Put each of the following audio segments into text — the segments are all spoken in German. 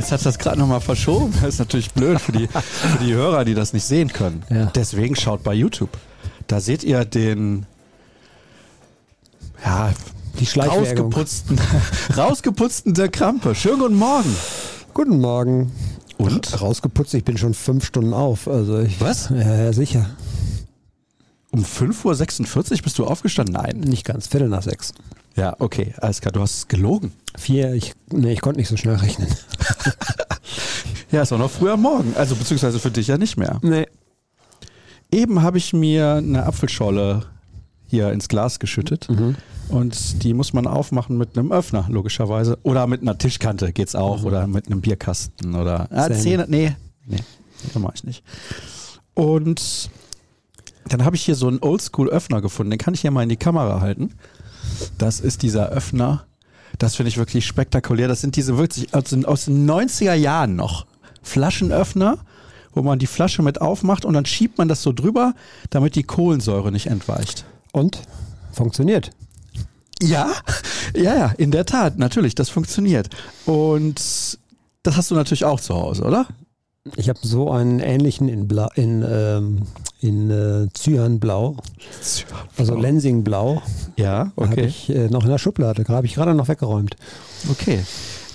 Jetzt hat das gerade nochmal verschoben. Das ist natürlich blöd für die, für die Hörer, die das nicht sehen können. Ja. Deswegen schaut bei YouTube. Da seht ihr den ja, Die rausgeputzten, rausgeputzten der Krampe. Schönen guten Morgen. Guten Morgen. Und? Rausgeputzt, ich bin schon fünf Stunden auf. Also ich, Was? Ja, ja, sicher. Um 5.46 Uhr bist du aufgestanden? Nein. Nicht ganz, Viertel nach sechs. Ja, okay, alles klar. Du hast gelogen. Vier, ich, nee, ich konnte nicht so schnell rechnen. Ja, ist auch noch früher Morgen. Also beziehungsweise für dich ja nicht mehr. Nee. Eben habe ich mir eine Apfelschorle hier ins Glas geschüttet. Und die muss man aufmachen mit einem Öffner, logischerweise. Oder mit einer Tischkante geht's auch. Oder mit einem Bierkasten. Oder ah. Zähne. Nee, nee, das mache ich nicht. Und dann habe ich hier so einen Oldschool-Öffner gefunden. Den kann ich hier mal in die Kamera halten. Das ist dieser Öffner. Das finde ich wirklich spektakulär. Das sind diese wirklich aus den, aus den 90er Jahren noch. Flaschenöffner, wo man die Flasche mit aufmacht und dann schiebt man das so drüber, damit die Kohlensäure nicht entweicht. Und? Funktioniert. Ja, ja, ja, in der Tat, natürlich, das funktioniert. Und das hast du natürlich auch zu Hause, oder? Ich habe so einen ähnlichen in, Bla, in, ähm, in äh, Cyanblau, also Lensingblau, Ja, habe okay. ich äh, noch in der Schublade. Habe ich gerade noch weggeräumt. Okay.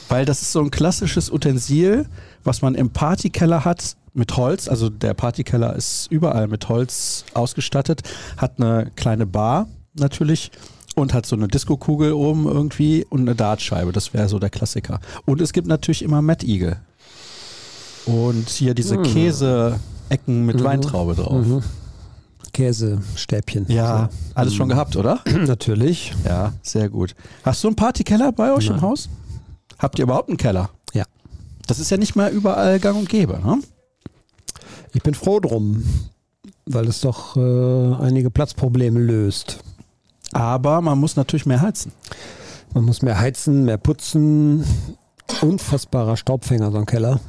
Weil das ist so ein klassisches Utensil, was man im Partykeller hat mit Holz. Also der Partykeller ist überall mit Holz ausgestattet, hat eine kleine Bar natürlich und hat so eine Diskokugel oben irgendwie und eine Dartscheibe. Das wäre so der Klassiker. Und es gibt natürlich immer Mad Eagle. Und hier diese Käse-Ecken mit Weintraube drauf. Mhm. Käsestäbchen. Ja, alles schon gehabt, oder? So. Natürlich. Ja, sehr gut. Hast du einen Partykeller bei euch im Nein. Haus? Habt ihr überhaupt einen Keller? Ja. Das ist ja nicht mehr überall gang und gäbe. Ne? Ich bin froh drum, weil es doch äh, einige Platzprobleme löst. Aber man muss natürlich mehr heizen. Man muss mehr heizen, mehr putzen. Unfassbarer Staubfänger, so ein Keller.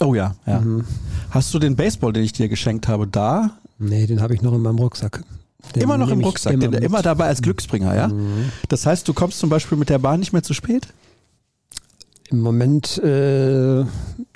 Oh ja, ja. Mhm. Hast du den Baseball, den ich dir geschenkt habe, da? Nee, den habe ich noch in meinem Rucksack. Den immer noch im Rucksack, immer, mit. immer dabei als Glücksbringer, ja? Mhm. Das heißt, du kommst zum Beispiel mit der Bahn nicht mehr zu spät? Im Moment äh,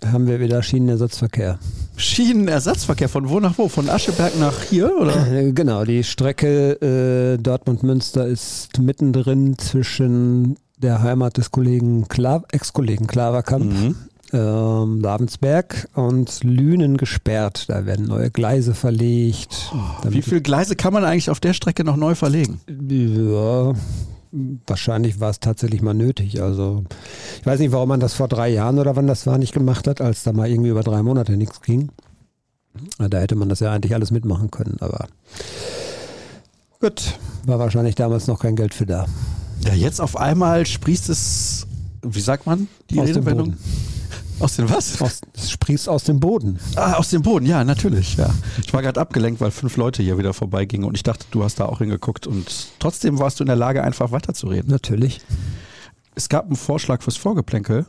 haben wir wieder Schienenersatzverkehr. Schienenersatzverkehr von wo nach wo? Von Ascheberg nach hier, oder? Äh, Genau, die Strecke äh, Dortmund-Münster ist mittendrin zwischen der Heimat des Kollegen Kla Ex-Kollegen Klaverkamp, Mhm. Ähm, Lavensberg und Lünen gesperrt. Da werden neue Gleise verlegt. Oh, Wie viele Gleise kann man eigentlich auf der Strecke noch neu verlegen? Ja, wahrscheinlich war es tatsächlich mal nötig. Also ich weiß nicht, warum man das vor drei Jahren oder wann das war nicht gemacht hat, als da mal irgendwie über drei Monate nichts ging. Da hätte man das ja eigentlich alles mitmachen können, aber gut, war wahrscheinlich damals noch kein Geld für da. Ja, jetzt auf einmal sprießt es, wie sagt man, die Aus dem Redewendung? Aus dem was? Aus, es sprießt aus dem Boden. Ah, aus dem Boden, ja, natürlich. Ja. Ich war gerade abgelenkt, weil fünf Leute hier wieder vorbeigingen und ich dachte, du hast da auch hingeguckt und trotzdem warst du in der Lage, einfach weiterzureden. Natürlich. Es gab einen Vorschlag fürs Vorgeplänkel.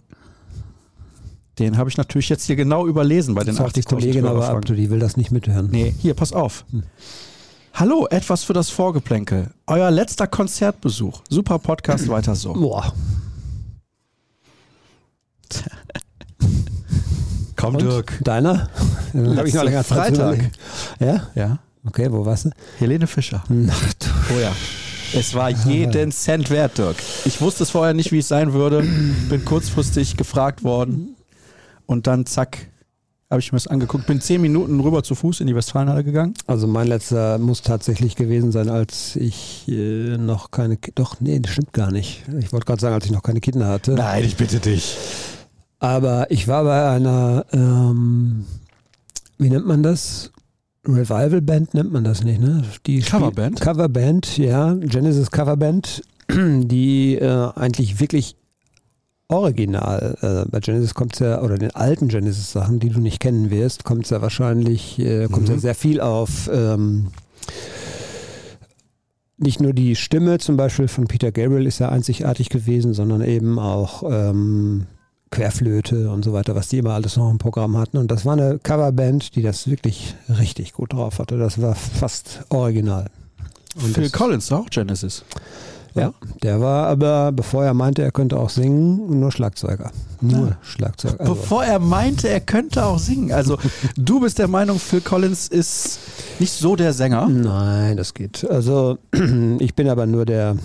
Den habe ich natürlich jetzt hier genau überlesen bei den Sagt die 80.000 Kollegin aber ab, du, die will das nicht mithören. Nee, hier, pass auf. Hallo, etwas für das Vorgeplänkel. Euer letzter Konzertbesuch. Super Podcast, weiter so. Boah. Komm, Und? Deiner? Dann habe ich noch länger Freitag. Ja? Ja, Okay, wo warst du? Helene Fischer. Ach du. Oh ja. Es war jeden Cent wert, Dirk. Ich wusste es vorher nicht, wie es sein würde. Bin kurzfristig gefragt worden. Und dann, zack, habe ich mir das angeguckt. Bin zehn Minuten rüber zu Fuß in die Westfalenhalle gegangen. Also mein letzter muss tatsächlich gewesen sein, als ich äh, noch keine Doch, nee, das stimmt gar nicht. Ich wollte gerade sagen, als ich noch keine Kinder hatte. Nein, ich bitte dich. Aber ich war bei einer, ähm, wie nennt man das? Revival Band nennt man das nicht, ne? Die Coverband? Coverband, ja. Genesis Coverband, die äh, eigentlich wirklich original, äh, bei Genesis kommt es ja, oder den alten Genesis-Sachen, die du nicht kennen wirst, kommt es ja wahrscheinlich, äh, kommt Mhm. ja sehr viel auf ähm, nicht nur die Stimme zum Beispiel von Peter Gabriel ist ja einzigartig gewesen, sondern eben auch ähm, Querflöte und so weiter, was die immer alles noch im Programm hatten. Und das war eine Coverband, die das wirklich richtig gut drauf hatte. Das war fast original. Und Phil Collins, auch Genesis. Ja, der war aber, bevor er meinte, er könnte auch singen, nur Schlagzeuger. Nur ja. Schlagzeuger. Also. Bevor er meinte, er könnte auch singen. Also du bist der Meinung, Phil Collins ist nicht so der Sänger? Nein, das geht. Also ich bin aber nur der,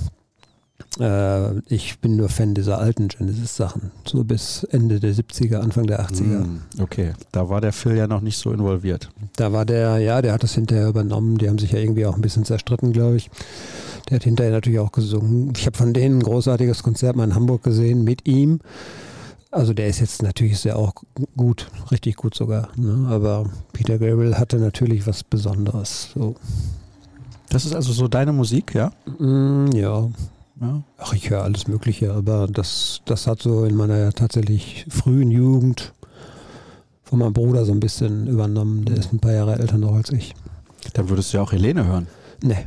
äh, ich bin nur Fan dieser alten Genesis-Sachen. So bis Ende der 70er, Anfang der 80er. Mm, okay, da war der Phil ja noch nicht so involviert. Da war der, ja, der hat das hinterher übernommen. Die haben sich ja irgendwie auch ein bisschen zerstritten, glaube ich. Der hat hinterher natürlich auch gesungen. Ich habe von denen ein großartiges Konzert mal in Hamburg gesehen mit ihm. Also der ist jetzt natürlich sehr auch gut, richtig gut sogar. Ne? Aber Peter Gabriel hatte natürlich was Besonderes. So. Das ist also so deine Musik, ja? Mm, ja. Ja. Ach, ich höre alles Mögliche, aber das, das hat so in meiner tatsächlich frühen Jugend von meinem Bruder so ein bisschen übernommen. Der ist ein paar Jahre älter noch als ich. Dann würdest du ja auch Helene hören. Nee.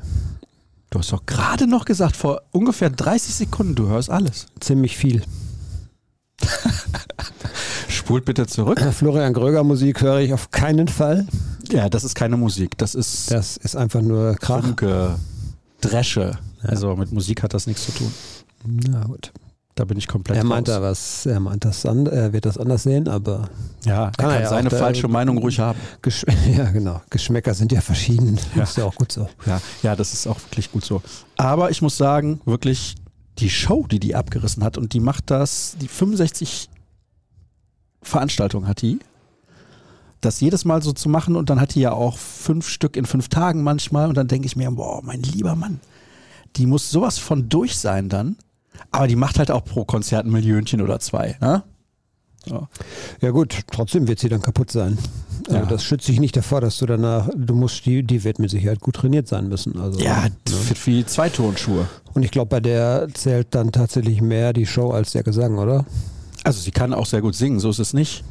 Du hast doch gerade noch gesagt, vor ungefähr 30 Sekunden, du hörst alles. Ziemlich viel. Spult bitte zurück. Florian Gröger Musik höre ich auf keinen Fall. Ja, das ist keine Musik. Das ist. Das ist einfach nur Krach. Funke, Dresche. Ja. Also mit Musik hat das nichts zu tun. Na gut. Da bin ich komplett Er meint raus. da was, er meint das an, er wird das anders sehen, aber ja, kann er kann ja seine falsche Meinung ruhig haben. Gesch ja, genau. Geschmäcker sind ja verschieden. Ja. Ist ja auch gut so. Ja, ja, das ist auch wirklich gut so. Aber ich muss sagen, wirklich die Show, die die abgerissen hat und die macht das, die 65 Veranstaltungen hat die das jedes Mal so zu machen und dann hat die ja auch fünf Stück in fünf Tagen manchmal und dann denke ich mir, boah, mein lieber Mann, die muss sowas von durch sein dann. Aber die macht halt auch pro Konzert ein Millionchen oder zwei. Ne? Ja. ja gut, trotzdem wird sie dann kaputt sein. Also ja. das schützt sich nicht davor, dass du danach, du musst, die, die wird mit Sicherheit gut trainiert sein müssen. Also, ja, ne? wie zwei Turnschuhe. Und ich glaube, bei der zählt dann tatsächlich mehr die Show als der Gesang, oder? Also sie kann auch sehr gut singen, so ist es nicht.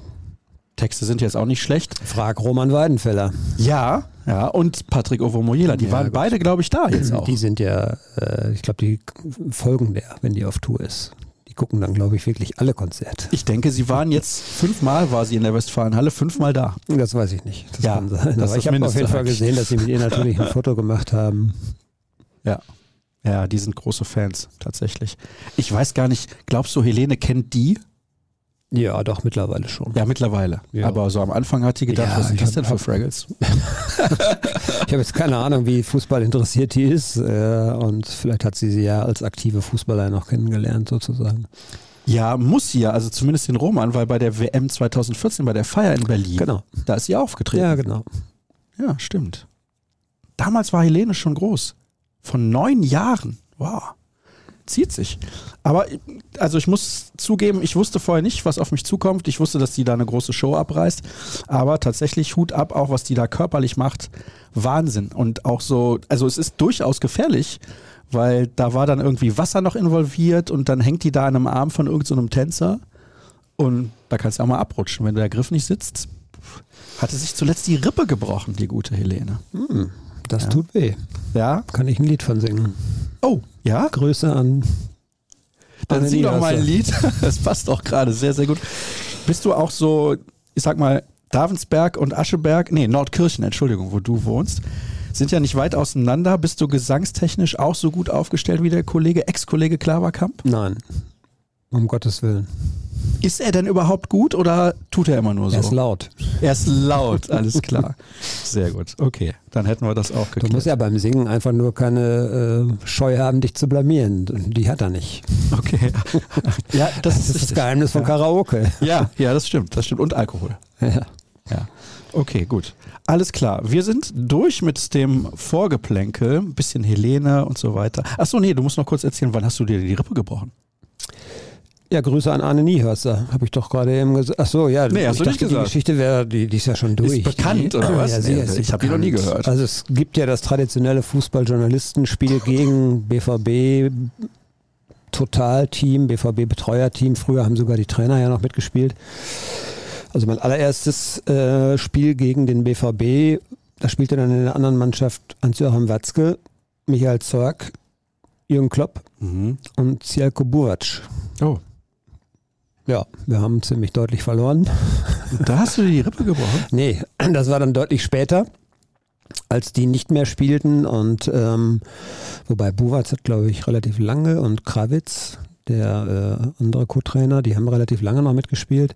Texte sind jetzt auch nicht schlecht. Frag Roman Weidenfeller. Ja, ja, und Patrick Ovomoyela. Die ja, waren gut. beide, glaube ich, da jetzt auch. Die sind ja, äh, ich glaube, die folgen der, wenn die auf Tour ist. Die gucken dann, glaube ich, wirklich alle Konzerte. Ich denke, sie waren jetzt fünfmal, war sie in der Westfalenhalle, fünfmal da. Das weiß ich nicht. Das ja, kann sein. Aber ich habe auf jeden Fall gesehen, dass sie mit ihr natürlich ein Foto gemacht haben. Ja. Ja, die sind große Fans, tatsächlich. Ich weiß gar nicht, glaubst du, Helene kennt die? Ja, doch, mittlerweile schon. Ja, mittlerweile. Ja. Aber so am Anfang hat die gedacht, ja, was sind das denn für Fraggles? ich habe jetzt keine Ahnung, wie Fußball interessiert die ist. Äh, und vielleicht hat sie sie ja als aktive Fußballer noch kennengelernt, sozusagen. Ja, muss sie ja, also zumindest den Roman, weil bei der WM 2014, bei der Feier in Berlin, genau. da ist sie aufgetreten. Ja, genau. Ja, stimmt. Damals war Helene schon groß. Von neun Jahren. Wow zieht sich. Aber also ich muss zugeben, ich wusste vorher nicht, was auf mich zukommt. Ich wusste, dass die da eine große Show abreißt. Aber tatsächlich Hut ab, auch was die da körperlich macht. Wahnsinn. Und auch so, also es ist durchaus gefährlich, weil da war dann irgendwie Wasser noch involviert und dann hängt die da an einem Arm von irgendeinem so Tänzer. Und da kannst du auch mal abrutschen, wenn der Griff nicht sitzt. Hatte sich zuletzt die Rippe gebrochen, die gute Helene. Hm, das ja. tut weh. Ja. Kann ich ein Lied von singen. Oh, ja? Grüße an. Dann sing doch mal ein Lied. Das passt auch gerade sehr, sehr gut. Bist du auch so, ich sag mal, Davensberg und Ascheberg, nee, Nordkirchen, Entschuldigung, wo du wohnst, sind ja nicht weit auseinander. Bist du gesangstechnisch auch so gut aufgestellt wie der Kollege, Ex-Kollege Klaverkamp? Nein. Um Gottes Willen. Ist er denn überhaupt gut oder tut er immer nur so? Er ist laut. Er ist laut, alles klar. Sehr gut. Okay, dann hätten wir das auch geklärt. Du musst ja beim Singen einfach nur keine äh, Scheu haben, dich zu blamieren. Die hat er nicht. Okay. ja, das, das ist das Geheimnis von Karaoke. Ja, ja, das stimmt. Das stimmt. Und Alkohol. Ja. Ja. Okay, gut. Alles klar. Wir sind durch mit dem Vorgeplänkel. Ein bisschen Helene und so weiter. Achso, nee, du musst noch kurz erzählen, wann hast du dir die Rippe gebrochen? Ja, Grüße an Arne Niehörster, habe ich doch gerade eben gesagt. Ach so, ja, nee, hast ich du dachte, die Geschichte wäre, die, die, ist ja schon durch. Ist bekannt, oder was? Ja, nee, ich habe die noch nie gehört. Also es gibt ja das traditionelle Fußballjournalistenspiel gegen BVB Totalteam, BVB Betreuerteam. Früher haben sogar die Trainer ja noch mitgespielt. Also mein allererstes äh, Spiel gegen den BVB, da spielte dann in der anderen Mannschaft Hans-Joachim Watzke, Michael Zorg, Jürgen Klopp mhm. und Cielko Burac. Oh. Ja, wir haben ziemlich deutlich verloren. Da hast du die Rippe gebrochen? Nee, das war dann deutlich später. als die nicht mehr spielten und ähm, wobei Buwatz hat, glaube ich, relativ lange und Krawitz, der äh, andere Co-Trainer, die haben relativ lange noch mitgespielt.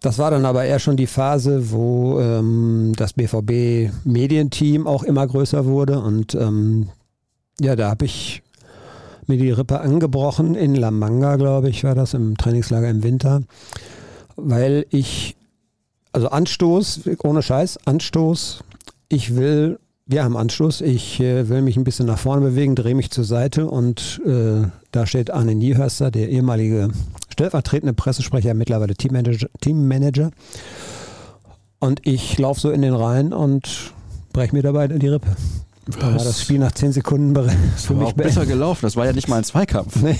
Das war dann aber eher schon die Phase, wo ähm, das BVB-Medienteam auch immer größer wurde und ähm, ja, da habe ich mir die Rippe angebrochen in La Manga, glaube ich, war das im Trainingslager im Winter, weil ich, also Anstoß, ohne Scheiß, Anstoß, ich will, wir haben Anstoß, ich äh, will mich ein bisschen nach vorne bewegen, drehe mich zur Seite und äh, da steht Arne Niehörster, der ehemalige stellvertretende Pressesprecher, mittlerweile Teammanager, Teammanager. Und ich laufe so in den Reihen und breche mir dabei die Rippe. Da war das Spiel nach 10 Sekunden für mich besser gelaufen. Das war ja nicht mal ein Zweikampf. Nee.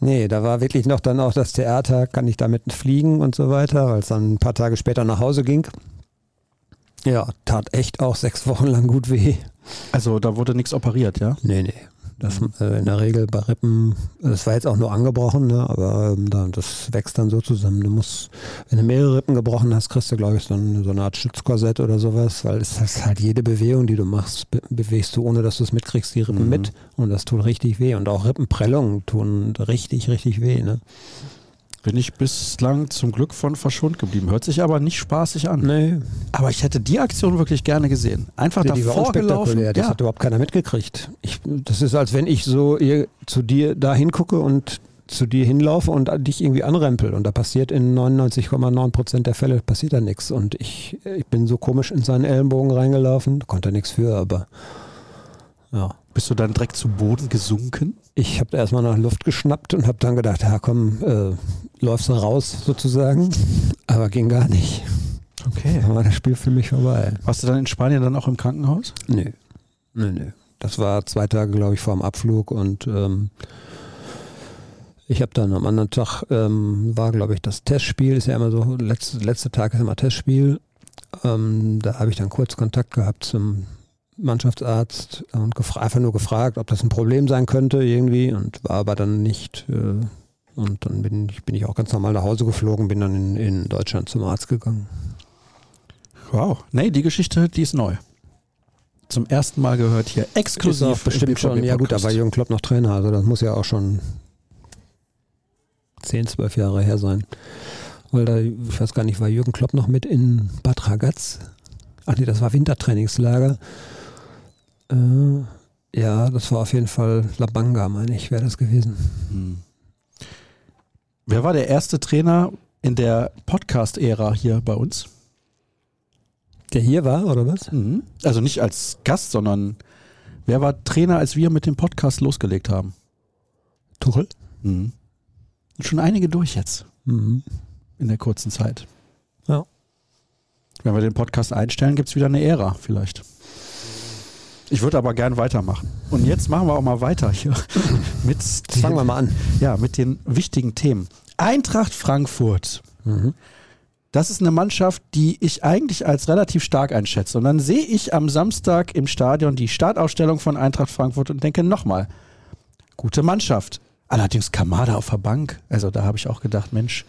Nee, da war wirklich noch dann auch das Theater, kann ich damit fliegen und so weiter, weil es dann ein paar Tage später nach Hause ging. Ja, tat echt auch sechs Wochen lang gut weh. Also da wurde nichts operiert, ja? Nee, nee. Das, äh, in der Regel bei Rippen, das war jetzt auch nur angebrochen, ne, aber ähm, da, das wächst dann so zusammen. Du musst, wenn du mehrere Rippen gebrochen hast, kriegst du, glaube ich, so, ein, so eine Art Stützkorsett oder sowas, weil es ist halt jede Bewegung, die du machst, be bewegst du, ohne dass du es mitkriegst, die Rippen mhm. mit und das tut richtig weh. Und auch Rippenprellungen tun richtig, richtig weh. Ne? Bin ich bislang zum Glück von verschont geblieben. Hört sich aber nicht spaßig an. Nee. Aber ich hätte die Aktion wirklich gerne gesehen. Einfach ja, davor gelaufen. Das ja. hat überhaupt keiner mitgekriegt. Ich, das ist, als wenn ich so zu dir da hingucke und zu dir hinlaufe und dich irgendwie anrempel. Und da passiert in 99,9 Prozent der Fälle passiert da nichts. Und ich, ich bin so komisch in seinen Ellenbogen reingelaufen. Konnte nichts für, aber ja. Bist du dann direkt zu Boden gesunken? Ich habe erstmal nach Luft geschnappt und habe dann gedacht, ja komm, äh, läufst du raus sozusagen. Aber ging gar nicht. Okay. Dann war das Spiel für mich vorbei. Warst du dann in Spanien dann auch im Krankenhaus? Nee. Nee, nee. Das war zwei Tage, glaube ich, vor dem Abflug und ähm, ich habe dann am anderen Tag, ähm, war glaube ich das Testspiel, ist ja immer so, letzte, letzte Tag ist immer Testspiel. Ähm, da habe ich dann kurz Kontakt gehabt zum Mannschaftsarzt und einfach nur gefragt, ob das ein Problem sein könnte irgendwie und war aber dann nicht. Äh, und dann bin ich, bin ich auch ganz normal nach Hause geflogen, bin dann in, in Deutschland zum Arzt gegangen. Wow. Nee, die Geschichte, die ist neu. Zum ersten Mal gehört hier exklusiv. Ist auch bestimmt schon, ja gut, da war Jürgen Klopp noch Trainer, also das muss ja auch schon 10, 12 Jahre her sein. Weil da, ich weiß gar nicht, war Jürgen Klopp noch mit in Bad Ragaz? Ach nee, das war Wintertrainingslager. Äh, ja, das war auf jeden Fall Labanga, meine ich, wäre das gewesen. Hm. Wer war der erste Trainer in der Podcast-Ära hier bei uns? Der hier war, oder was? Mhm. Also nicht als Gast, sondern wer war Trainer, als wir mit dem Podcast losgelegt haben? Tuchel? Mhm. Schon einige durch jetzt. Mhm. In der kurzen Zeit. Ja. Wenn wir den Podcast einstellen, gibt es wieder eine Ära vielleicht. Ich würde aber gern weitermachen. Und jetzt machen wir auch mal weiter hier. mit den, fangen wir mal an. Ja, mit den wichtigen Themen. Eintracht Frankfurt. Mhm. Das ist eine Mannschaft, die ich eigentlich als relativ stark einschätze. Und dann sehe ich am Samstag im Stadion die Startausstellung von Eintracht Frankfurt und denke nochmal, gute Mannschaft. Allerdings Kamada auf der Bank. Also da habe ich auch gedacht, Mensch.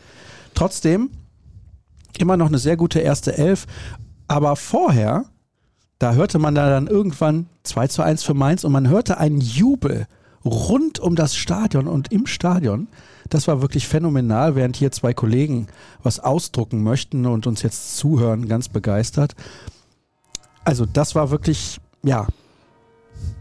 Trotzdem immer noch eine sehr gute erste Elf. Aber vorher da hörte man da dann irgendwann 2 zu 1 für Mainz und man hörte einen Jubel rund um das Stadion und im Stadion. Das war wirklich phänomenal, während hier zwei Kollegen was ausdrucken möchten und uns jetzt zuhören, ganz begeistert. Also das war wirklich, ja,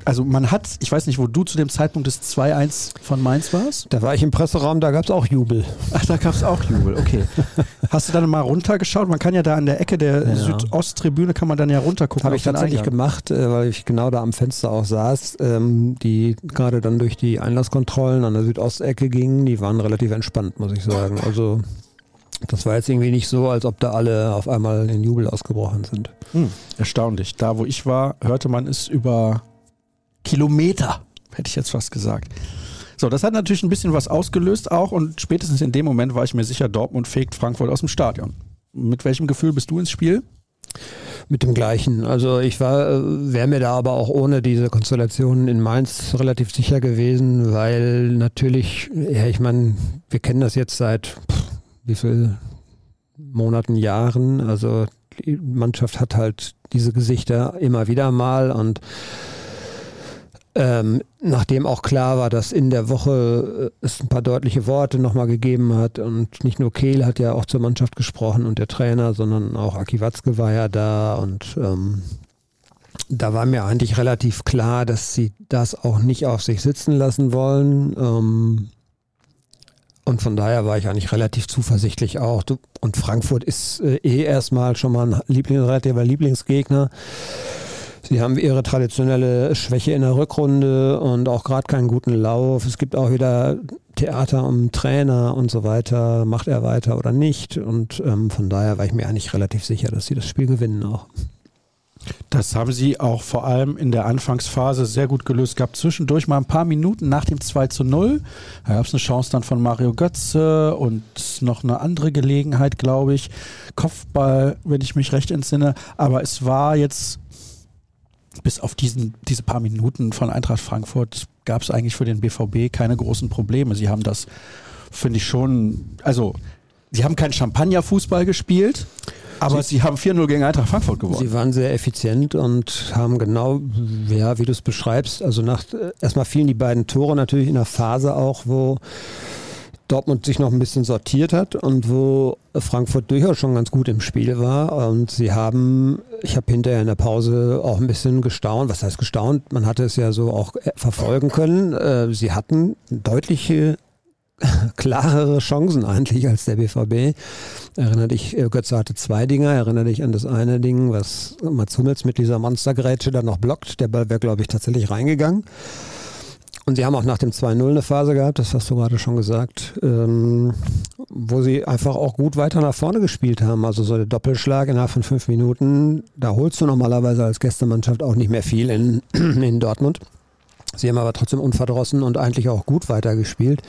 also man hat, ich weiß nicht, wo du zu dem Zeitpunkt des 2-1 von Mainz warst? Da war ich im Presseraum, da gab es auch Jubel. Ach, da gab es auch Jubel, okay. Hast du dann mal runtergeschaut? Man kann ja da an der Ecke der ja. Südosttribüne kann man dann ja runtergucken. Habe ich tatsächlich gemacht, äh, weil ich genau da am Fenster auch saß, ähm, die gerade dann durch die Einlasskontrollen an der Südostecke gingen, die waren relativ entspannt, muss ich sagen. Also das war jetzt irgendwie nicht so, als ob da alle auf einmal in Jubel ausgebrochen sind. Hm, erstaunlich. Da, wo ich war, hörte man es über Kilometer, hätte ich jetzt fast gesagt. So, das hat natürlich ein bisschen was ausgelöst auch und spätestens in dem Moment war ich mir sicher, Dortmund fegt Frankfurt aus dem Stadion. Mit welchem Gefühl bist du ins Spiel? Mit dem gleichen. Also ich war, äh, wäre mir da aber auch ohne diese Konstellation in Mainz relativ sicher gewesen, weil natürlich, ja, ich meine, wir kennen das jetzt seit pff, wie viel Monaten, Jahren. Also die Mannschaft hat halt diese Gesichter immer wieder mal und ähm, nachdem auch klar war, dass in der Woche äh, es ein paar deutliche Worte nochmal gegeben hat und nicht nur Kehl hat ja auch zur Mannschaft gesprochen und der Trainer, sondern auch Aki Watzke war ja da und ähm, da war mir eigentlich relativ klar, dass sie das auch nicht auf sich sitzen lassen wollen. Ähm, und von daher war ich eigentlich relativ zuversichtlich auch. Und Frankfurt ist äh, eh erstmal schon mal ein Lieblings Lieblingsgegner. Sie haben ihre traditionelle Schwäche in der Rückrunde und auch gerade keinen guten Lauf. Es gibt auch wieder Theater um Trainer und so weiter. Macht er weiter oder nicht? Und ähm, von daher war ich mir eigentlich relativ sicher, dass sie das Spiel gewinnen auch. Das haben sie auch vor allem in der Anfangsphase sehr gut gelöst. Gab zwischendurch mal ein paar Minuten nach dem 2 zu 0. Da gab es eine Chance dann von Mario Götze und noch eine andere Gelegenheit, glaube ich. Kopfball, wenn ich mich recht entsinne. Aber es war jetzt bis auf diesen, diese paar Minuten von Eintracht Frankfurt gab es eigentlich für den BVB keine großen Probleme. Sie haben das, finde ich schon, also sie haben keinen Champagner-Fußball gespielt. Aber sie, sie haben 4-0 gegen Eintracht Frankfurt gewonnen. Sie waren sehr effizient und haben genau, ja, wie du es beschreibst, also nach erstmal fielen die beiden Tore natürlich in der Phase auch, wo Dortmund sich noch ein bisschen sortiert hat und wo Frankfurt durchaus schon ganz gut im Spiel war. Und sie haben, ich habe hinterher in der Pause auch ein bisschen gestaunt. Was heißt gestaunt? Man hatte es ja so auch verfolgen können. Äh, sie hatten deutliche klarere Chancen eigentlich als der BVB. Erinnere dich, äh, Götze hatte zwei Dinger. Erinnere dich an das eine Ding, was Mats Hummels mit dieser Monstergrätsche dann noch blockt. Der Ball wäre, glaube ich, tatsächlich reingegangen. Und sie haben auch nach dem 2-0 eine Phase gehabt, das hast du gerade schon gesagt, ähm, wo sie einfach auch gut weiter nach vorne gespielt haben. Also so der Doppelschlag innerhalb von fünf Minuten, da holst du normalerweise als Gästemannschaft auch nicht mehr viel in, in Dortmund. Sie haben aber trotzdem unverdrossen und eigentlich auch gut weitergespielt.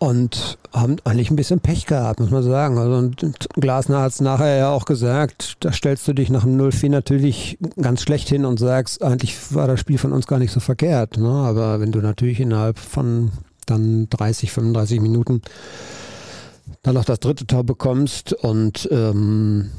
Und haben eigentlich ein bisschen Pech gehabt, muss man sagen. Also und Glasner hat es nachher ja auch gesagt, da stellst du dich nach dem 0-4 natürlich ganz schlecht hin und sagst, eigentlich war das Spiel von uns gar nicht so verkehrt. Ne? Aber wenn du natürlich innerhalb von dann 30, 35 Minuten dann noch das dritte Tor bekommst und ähm,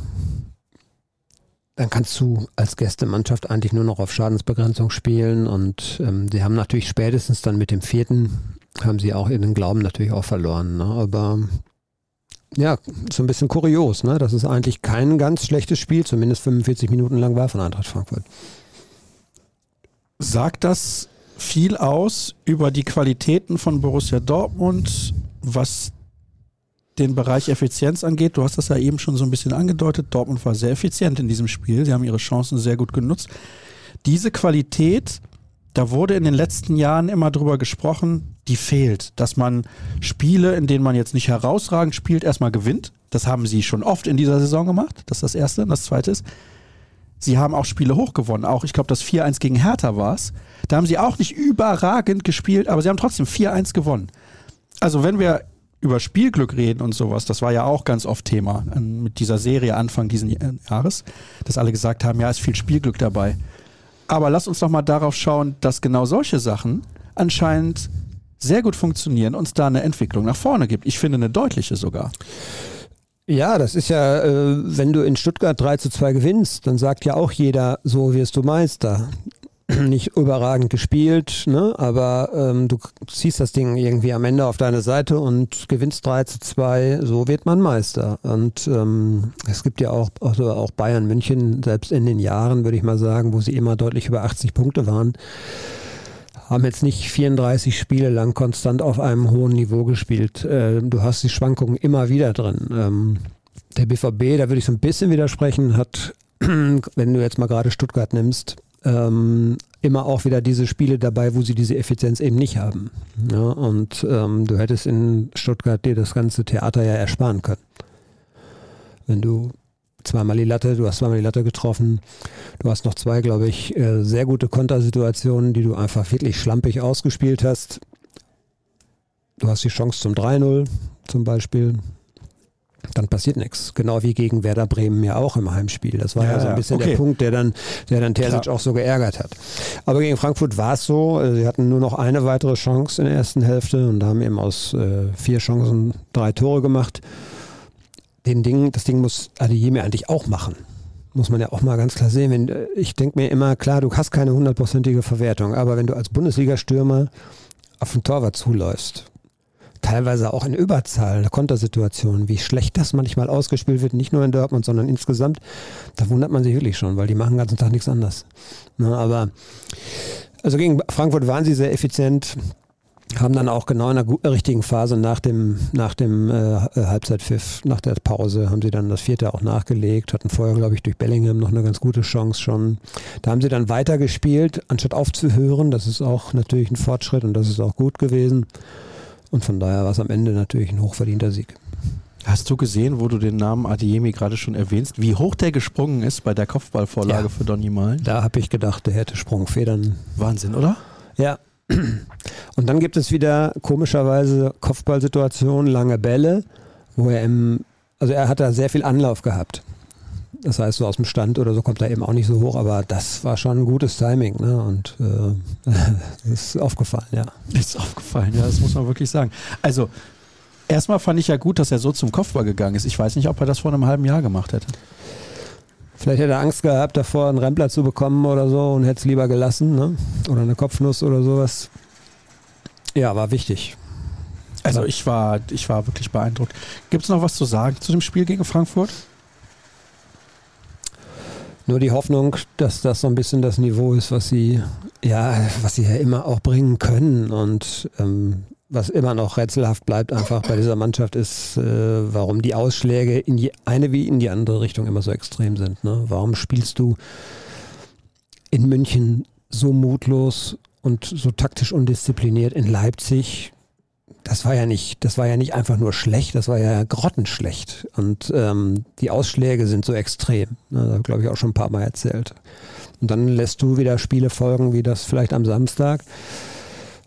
dann kannst du als Gästemannschaft eigentlich nur noch auf Schadensbegrenzung spielen und ähm, die haben natürlich spätestens dann mit dem vierten haben sie auch ihren Glauben natürlich auch verloren. Ne? Aber ja, so ein bisschen kurios, ne? dass es eigentlich kein ganz schlechtes Spiel, zumindest 45 Minuten lang war von Eintracht Frankfurt. Sagt das viel aus über die Qualitäten von Borussia Dortmund, was den Bereich Effizienz angeht? Du hast das ja eben schon so ein bisschen angedeutet. Dortmund war sehr effizient in diesem Spiel. Sie haben ihre Chancen sehr gut genutzt. Diese Qualität da wurde in den letzten Jahren immer drüber gesprochen, die fehlt, dass man Spiele, in denen man jetzt nicht herausragend spielt, erstmal gewinnt. Das haben sie schon oft in dieser Saison gemacht. Das ist das Erste. Und das Zweite ist, sie haben auch Spiele hochgewonnen. Auch, ich glaube, das 4-1 gegen Hertha war es. Da haben sie auch nicht überragend gespielt, aber sie haben trotzdem 4-1 gewonnen. Also wenn wir über Spielglück reden und sowas, das war ja auch ganz oft Thema mit dieser Serie Anfang dieses Jahres, dass alle gesagt haben, ja, ist viel Spielglück dabei. Aber lass uns doch mal darauf schauen, dass genau solche Sachen anscheinend sehr gut funktionieren und es da eine Entwicklung nach vorne gibt. Ich finde eine deutliche sogar. Ja, das ist ja, äh, wenn du in Stuttgart 3 zu 2 gewinnst, dann sagt ja auch jeder, so wirst du Meister. nicht überragend gespielt, ne? aber ähm, du ziehst das Ding irgendwie am Ende auf deine Seite und gewinnst 3 zu 2, so wird man Meister. Und ähm, es gibt ja auch, also auch Bayern München, selbst in den Jahren, würde ich mal sagen, wo sie immer deutlich über 80 Punkte waren, haben jetzt nicht 34 Spiele lang konstant auf einem hohen Niveau gespielt. Äh, du hast die Schwankungen immer wieder drin. Ähm, der BVB, da würde ich so ein bisschen widersprechen, hat, wenn du jetzt mal gerade Stuttgart nimmst, ähm, immer auch wieder diese Spiele dabei, wo sie diese Effizienz eben nicht haben. Ja, und ähm, du hättest in Stuttgart dir das ganze Theater ja ersparen können. Wenn du zweimal die Latte, du hast zweimal die Latte getroffen, du hast noch zwei, glaube ich, äh, sehr gute Kontersituationen, die du einfach wirklich schlampig ausgespielt hast. Du hast die Chance zum 3-0 zum Beispiel dann passiert nichts. Genau wie gegen Werder Bremen ja auch im Heimspiel. Das war ja, ja so ein bisschen okay. der Punkt, der dann, der dann Terzic auch so geärgert hat. Aber gegen Frankfurt war es so, äh, sie hatten nur noch eine weitere Chance in der ersten Hälfte und haben eben aus äh, vier Chancen drei Tore gemacht. den Ding, das Ding muss Adeyemi eigentlich auch machen. Muss man ja auch mal ganz klar sehen. Wenn, äh, ich denke mir immer, klar, du hast keine hundertprozentige Verwertung, aber wenn du als Bundesliga-Stürmer auf den Torwart zuläufst, teilweise auch in Überzahl, eine Kontersituation, wie schlecht das manchmal ausgespielt wird, nicht nur in Dortmund, sondern insgesamt, da wundert man sich wirklich schon, weil die machen den ganzen Tag nichts anderes. Na, aber also gegen Frankfurt waren sie sehr effizient, haben dann auch genau in der richtigen Phase nach dem, nach dem äh, Halbzeitpfiff, nach der Pause, haben sie dann das vierte auch nachgelegt, hatten vorher, glaube ich, durch Bellingham noch eine ganz gute Chance schon. Da haben sie dann weitergespielt, anstatt aufzuhören. Das ist auch natürlich ein Fortschritt und das ist auch gut gewesen. Und von daher war es am Ende natürlich ein hochverdienter Sieg. Hast du gesehen, wo du den Namen Adiemi gerade schon erwähnst, wie hoch der gesprungen ist bei der Kopfballvorlage ja. für Donny Malen? Da habe ich gedacht, der hätte Sprungfedern. Wahnsinn, oder? Ja. Und dann gibt es wieder komischerweise Kopfballsituationen, lange Bälle, wo er im, also er hat da sehr viel Anlauf gehabt. Das heißt, so aus dem Stand oder so kommt er eben auch nicht so hoch, aber das war schon ein gutes Timing. Ne? Und äh, ist aufgefallen, ja. Ist aufgefallen, ja, das muss man wirklich sagen. Also, erstmal fand ich ja gut, dass er so zum Kopfball gegangen ist. Ich weiß nicht, ob er das vor einem halben Jahr gemacht hätte. Vielleicht hätte er Angst gehabt, davor einen Rempler zu bekommen oder so und hätte es lieber gelassen. Ne? Oder eine Kopfnuss oder sowas. Ja, war wichtig. Also ich war, ich war wirklich beeindruckt. Gibt es noch was zu sagen zu dem Spiel gegen Frankfurt? Nur die Hoffnung, dass das so ein bisschen das Niveau ist, was sie ja, was sie ja immer auch bringen können und ähm, was immer noch rätselhaft bleibt einfach bei dieser Mannschaft ist, äh, warum die Ausschläge in die eine wie in die andere Richtung immer so extrem sind. Ne? Warum spielst du in München so mutlos und so taktisch undiszipliniert in Leipzig? Das war ja nicht, das war ja nicht einfach nur schlecht, das war ja grottenschlecht. Und ähm, die Ausschläge sind so extrem. Ne, das glaube ich auch schon ein paar Mal erzählt. Und dann lässt du wieder Spiele folgen, wie das vielleicht am Samstag,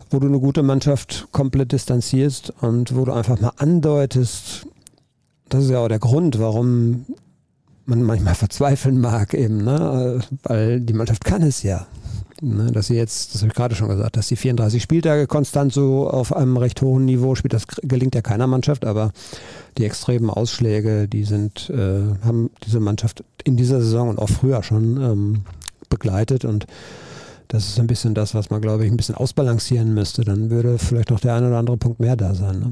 wo du eine gute Mannschaft komplett distanzierst und wo du einfach mal andeutest, das ist ja auch der Grund, warum man manchmal verzweifeln mag eben, ne? weil die Mannschaft kann es ja. Ne, dass sie jetzt, das habe ich gerade schon gesagt, dass sie 34 Spieltage konstant so auf einem recht hohen Niveau spielt, das gelingt ja keiner Mannschaft, aber die extremen Ausschläge, die sind, äh, haben diese Mannschaft in dieser Saison und auch früher schon ähm, begleitet und das ist ein bisschen das, was man, glaube ich, ein bisschen ausbalancieren müsste. Dann würde vielleicht noch der ein oder andere Punkt mehr da sein. Ne?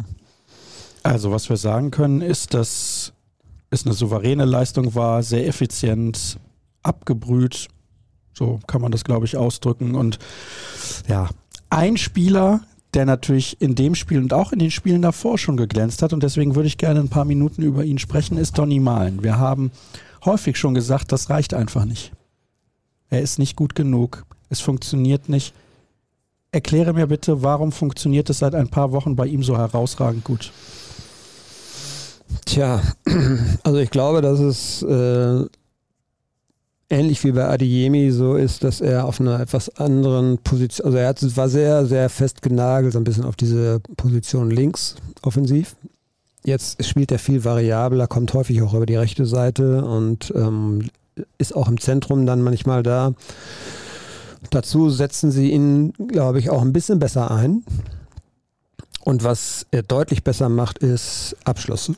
Also, was wir sagen können, ist, dass es eine souveräne Leistung war, sehr effizient, abgebrüht, so kann man das, glaube ich, ausdrücken. Und ja, ein Spieler, der natürlich in dem Spiel und auch in den Spielen davor schon geglänzt hat, und deswegen würde ich gerne ein paar Minuten über ihn sprechen, ist Donny Malen. Wir haben häufig schon gesagt, das reicht einfach nicht. Er ist nicht gut genug. Es funktioniert nicht. Erkläre mir bitte, warum funktioniert es seit ein paar Wochen bei ihm so herausragend gut? Tja, also ich glaube, dass es äh, ähnlich wie bei Adeyemi so ist, dass er auf einer etwas anderen Position, also er war sehr, sehr fest genagelt, so ein bisschen auf diese Position links offensiv. Jetzt spielt er viel variabler, kommt häufig auch über die rechte Seite und ähm, ist auch im Zentrum dann manchmal da. Dazu setzen sie ihn, glaube ich, auch ein bisschen besser ein. Und was er deutlich besser macht, ist Abschlüsse.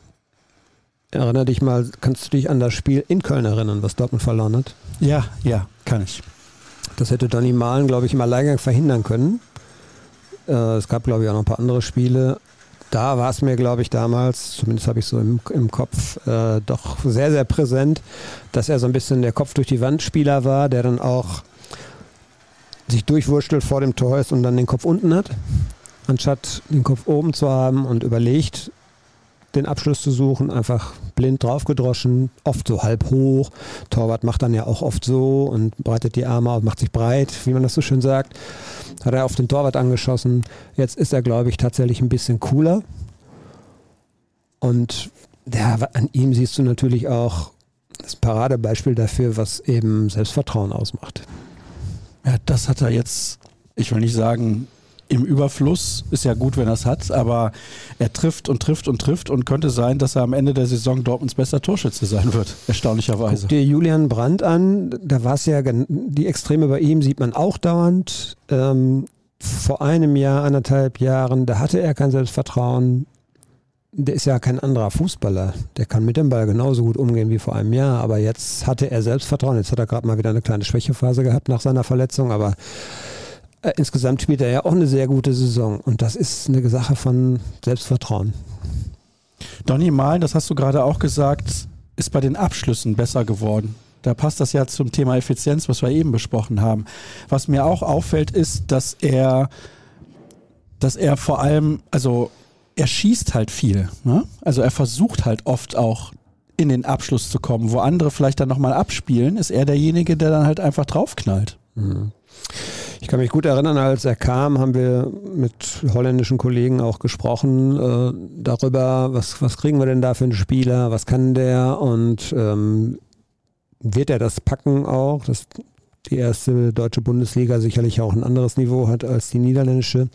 Erinner dich mal, kannst du dich an das Spiel in Köln erinnern, was Dortmund verloren hat? Ja, ja, kann ich. Das hätte Donny Malen, glaube ich, im Alleingang verhindern können. Äh, es gab, glaube ich, auch noch ein paar andere Spiele. Da war es mir, glaube ich, damals, zumindest habe ich so im, im Kopf, äh, doch sehr, sehr präsent, dass er so ein bisschen der Kopf durch die Wand Spieler war, der dann auch sich durchwurschtelt vor dem Tor ist und dann den Kopf unten hat, anstatt den Kopf oben zu haben und überlegt, den Abschluss zu suchen, einfach blind draufgedroschen, oft so halb hoch. Torwart macht dann ja auch oft so und breitet die Arme auf, macht sich breit, wie man das so schön sagt. Hat er auf den Torwart angeschossen. Jetzt ist er, glaube ich, tatsächlich ein bisschen cooler. Und ja, an ihm siehst du natürlich auch das Paradebeispiel dafür, was eben Selbstvertrauen ausmacht. Ja, das hat er jetzt, ich will nicht sagen, im Überfluss. Ist ja gut, wenn er es hat, aber er trifft und trifft und trifft und könnte sein, dass er am Ende der Saison Dortmunds bester Torschütze sein wird, erstaunlicherweise. Dir Julian Brandt an, da war es ja, die Extreme bei ihm sieht man auch dauernd. Ähm, vor einem Jahr, anderthalb Jahren, da hatte er kein Selbstvertrauen. der ist ja kein anderer Fußballer. Der kann mit dem Ball genauso gut umgehen wie vor einem Jahr. Aber jetzt hatte er Selbstvertrauen. Jetzt hat er gerade mal wieder eine kleine Schwächephase gehabt nach seiner Verletzung. Aber äh, insgesamt spielt er ja auch eine sehr gute Saison. Und das ist eine Sache von Selbstvertrauen. Donny Malen, das hast du gerade auch gesagt, ist bei den Abschlüssen besser geworden. Da passt das ja zum Thema Effizienz, was wir eben besprochen haben. Was mir auch auffällt, ist, dass er, dass er vor allem, also er schießt halt viel. Ne? Also er versucht halt oft auch in den Abschluss zu kommen. Wo andere vielleicht dann nochmal abspielen, ist er derjenige, der dann halt einfach draufknallt. Mhm. Ich kann mich gut erinnern, als er kam, haben wir mit holländischen Kollegen auch gesprochen äh, darüber, was, was kriegen wir denn da für einen Spieler, was kann der und ähm, wird er das packen auch, dass die erste deutsche Bundesliga sicherlich auch ein anderes Niveau hat als die niederländische.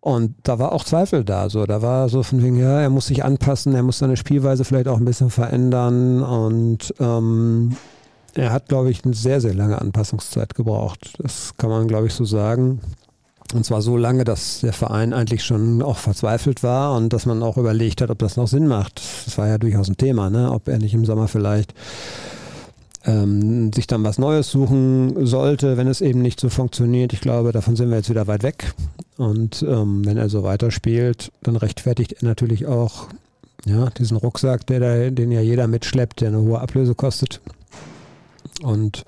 Und da war auch Zweifel da. So, da war so von wegen, ja, er muss sich anpassen, er muss seine Spielweise vielleicht auch ein bisschen verändern. Und ähm, er hat, glaube ich, eine sehr, sehr lange Anpassungszeit gebraucht. Das kann man, glaube ich, so sagen. Und zwar so lange, dass der Verein eigentlich schon auch verzweifelt war und dass man auch überlegt hat, ob das noch Sinn macht. Das war ja durchaus ein Thema, ne? ob er nicht im Sommer vielleicht ähm, sich dann was Neues suchen sollte, wenn es eben nicht so funktioniert. Ich glaube, davon sind wir jetzt wieder weit weg. Und ähm, wenn er so weiterspielt, dann rechtfertigt er natürlich auch ja, diesen Rucksack, der da, den ja jeder mitschleppt, der eine hohe Ablöse kostet. Und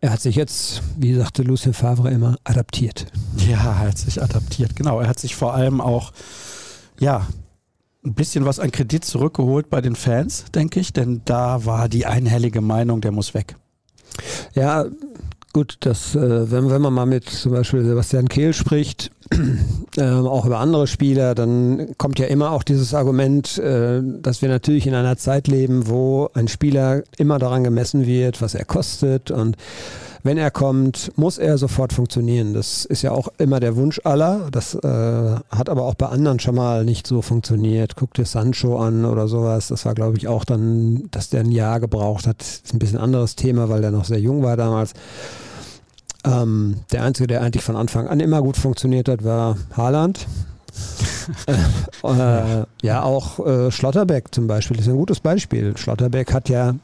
er hat sich jetzt, wie sagte Lucien Favre immer, adaptiert. Ja, er hat sich adaptiert, genau. Er hat sich vor allem auch, ja, ein bisschen was an Kredit zurückgeholt bei den Fans, denke ich, denn da war die einhellige Meinung, der muss weg. Ja, gut, das, äh, wenn, wenn man mal mit zum Beispiel Sebastian Kehl spricht, äh, auch über andere Spieler, dann kommt ja immer auch dieses Argument, äh, dass wir natürlich in einer Zeit leben, wo ein Spieler immer daran gemessen wird, was er kostet und wenn er kommt, muss er sofort funktionieren. Das ist ja auch immer der Wunsch aller. Das äh, hat aber auch bei anderen schon mal nicht so funktioniert. Guck dir Sancho an oder sowas. Das war, glaube ich, auch dann, dass der ein Jahr gebraucht hat. Das ist ein bisschen anderes Thema, weil der noch sehr jung war damals. Ähm, der Einzige, der eigentlich von Anfang an immer gut funktioniert hat, war Haaland. äh, äh, ja, auch äh, Schlotterbeck zum Beispiel ist ein gutes Beispiel. Schlotterbeck hat ja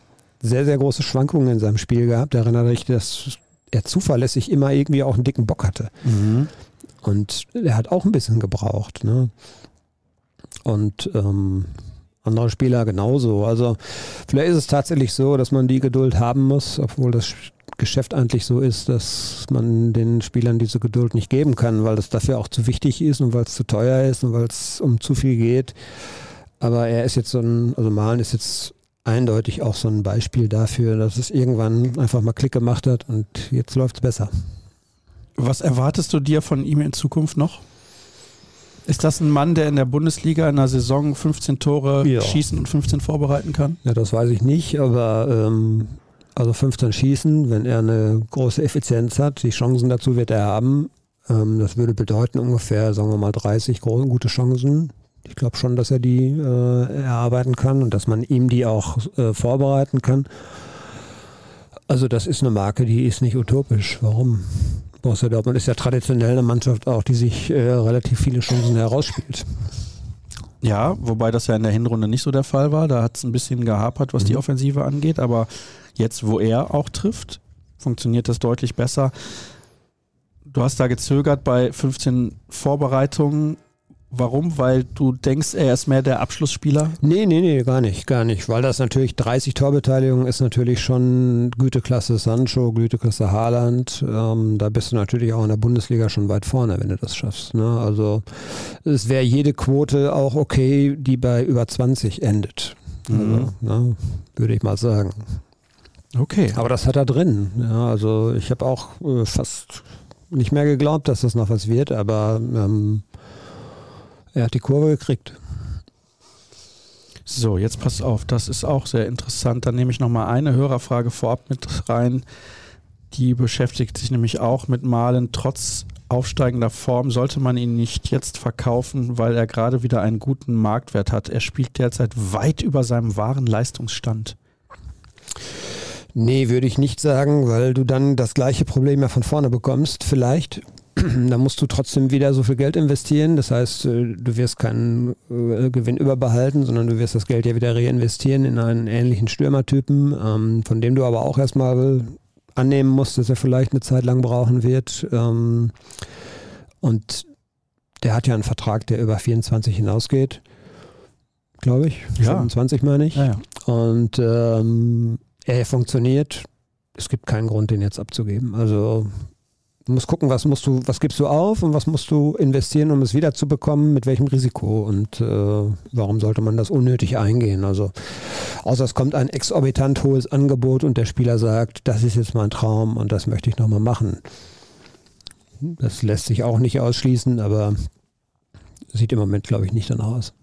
sehr, sehr große Schwankungen in seinem Spiel gehabt. Erinnert dich, dass er zuverlässig immer irgendwie auch einen dicken Bock hatte. Mhm. Und er hat auch ein bisschen gebraucht. Ne? Und ähm, andere Spieler genauso. Also vielleicht ist es tatsächlich so, dass man die Geduld haben muss, obwohl das Geschäft eigentlich so ist, dass man den Spielern diese Geduld nicht geben kann, weil das dafür auch zu wichtig ist und weil es zu teuer ist und weil es um zu viel geht. Aber er ist jetzt so ein, also Malen ist jetzt eindeutig auch so ein Beispiel dafür, dass es irgendwann einfach mal Klick gemacht hat und jetzt läuft es besser. Was erwartest du dir von ihm in Zukunft noch? Ist das ein Mann, der in der Bundesliga in einer Saison 15 Tore ja. schießen und 15 vorbereiten kann? Ja, das weiß ich nicht, aber ähm, also 15 schießen, wenn er eine große Effizienz hat, die Chancen dazu wird er haben. Ähm, das würde bedeuten ungefähr, sagen wir mal, 30 große, gute Chancen. Ich glaube schon, dass er die äh, erarbeiten kann und dass man ihm die auch äh, vorbereiten kann. Also das ist eine Marke, die ist nicht utopisch. Warum? Borussia Dortmund ist ja traditionell eine Mannschaft auch, die sich äh, relativ viele Chancen herausspielt. Ja, wobei das ja in der Hinrunde nicht so der Fall war. Da hat es ein bisschen gehapert, was mhm. die Offensive angeht. Aber jetzt, wo er auch trifft, funktioniert das deutlich besser. Du hast da gezögert bei 15 Vorbereitungen. Warum? Weil du denkst, er ist mehr der Abschlussspieler? Nee, nee, nee, gar nicht, gar nicht. Weil das natürlich 30 Torbeteiligungen ist natürlich schon Güteklasse Sancho, Güteklasse Haaland. Ähm, da bist du natürlich auch in der Bundesliga schon weit vorne, wenn du das schaffst. Ne? Also es wäre jede Quote auch okay, die bei über 20 endet. Also, mhm. ne, würde ich mal sagen. Okay. Aber das hat er drin. Ja, also ich habe auch äh, fast nicht mehr geglaubt, dass das noch was wird, aber ähm, er hat die Kurve gekriegt. So, jetzt pass auf, das ist auch sehr interessant. Dann nehme ich nochmal eine Hörerfrage vorab mit rein. Die beschäftigt sich nämlich auch mit Malen. Trotz aufsteigender Form sollte man ihn nicht jetzt verkaufen, weil er gerade wieder einen guten Marktwert hat. Er spielt derzeit weit über seinem wahren Leistungsstand. Nee, würde ich nicht sagen, weil du dann das gleiche Problem ja von vorne bekommst, vielleicht. da musst du trotzdem wieder so viel Geld investieren. Das heißt, äh, du wirst keinen äh, Gewinn überbehalten, sondern du wirst das Geld ja wieder reinvestieren in einen ähnlichen Stürmertypen, ähm, von dem du aber auch erstmal annehmen musst, dass er vielleicht eine Zeit lang brauchen wird. Ähm, und der hat ja einen Vertrag, der über 24 hinausgeht, glaube ich. Ja. 25 meine ich. Ja, ja. Und ähm, er funktioniert. Es gibt keinen Grund, den jetzt abzugeben. Also du musst gucken, was musst du, was gibst du auf und was musst du investieren, um es wiederzubekommen, mit welchem Risiko und äh, warum sollte man das unnötig eingehen? Also außer es kommt ein exorbitant hohes Angebot und der Spieler sagt, das ist jetzt mein Traum und das möchte ich nochmal machen. Das lässt sich auch nicht ausschließen, aber sieht im Moment, glaube ich, nicht danach aus.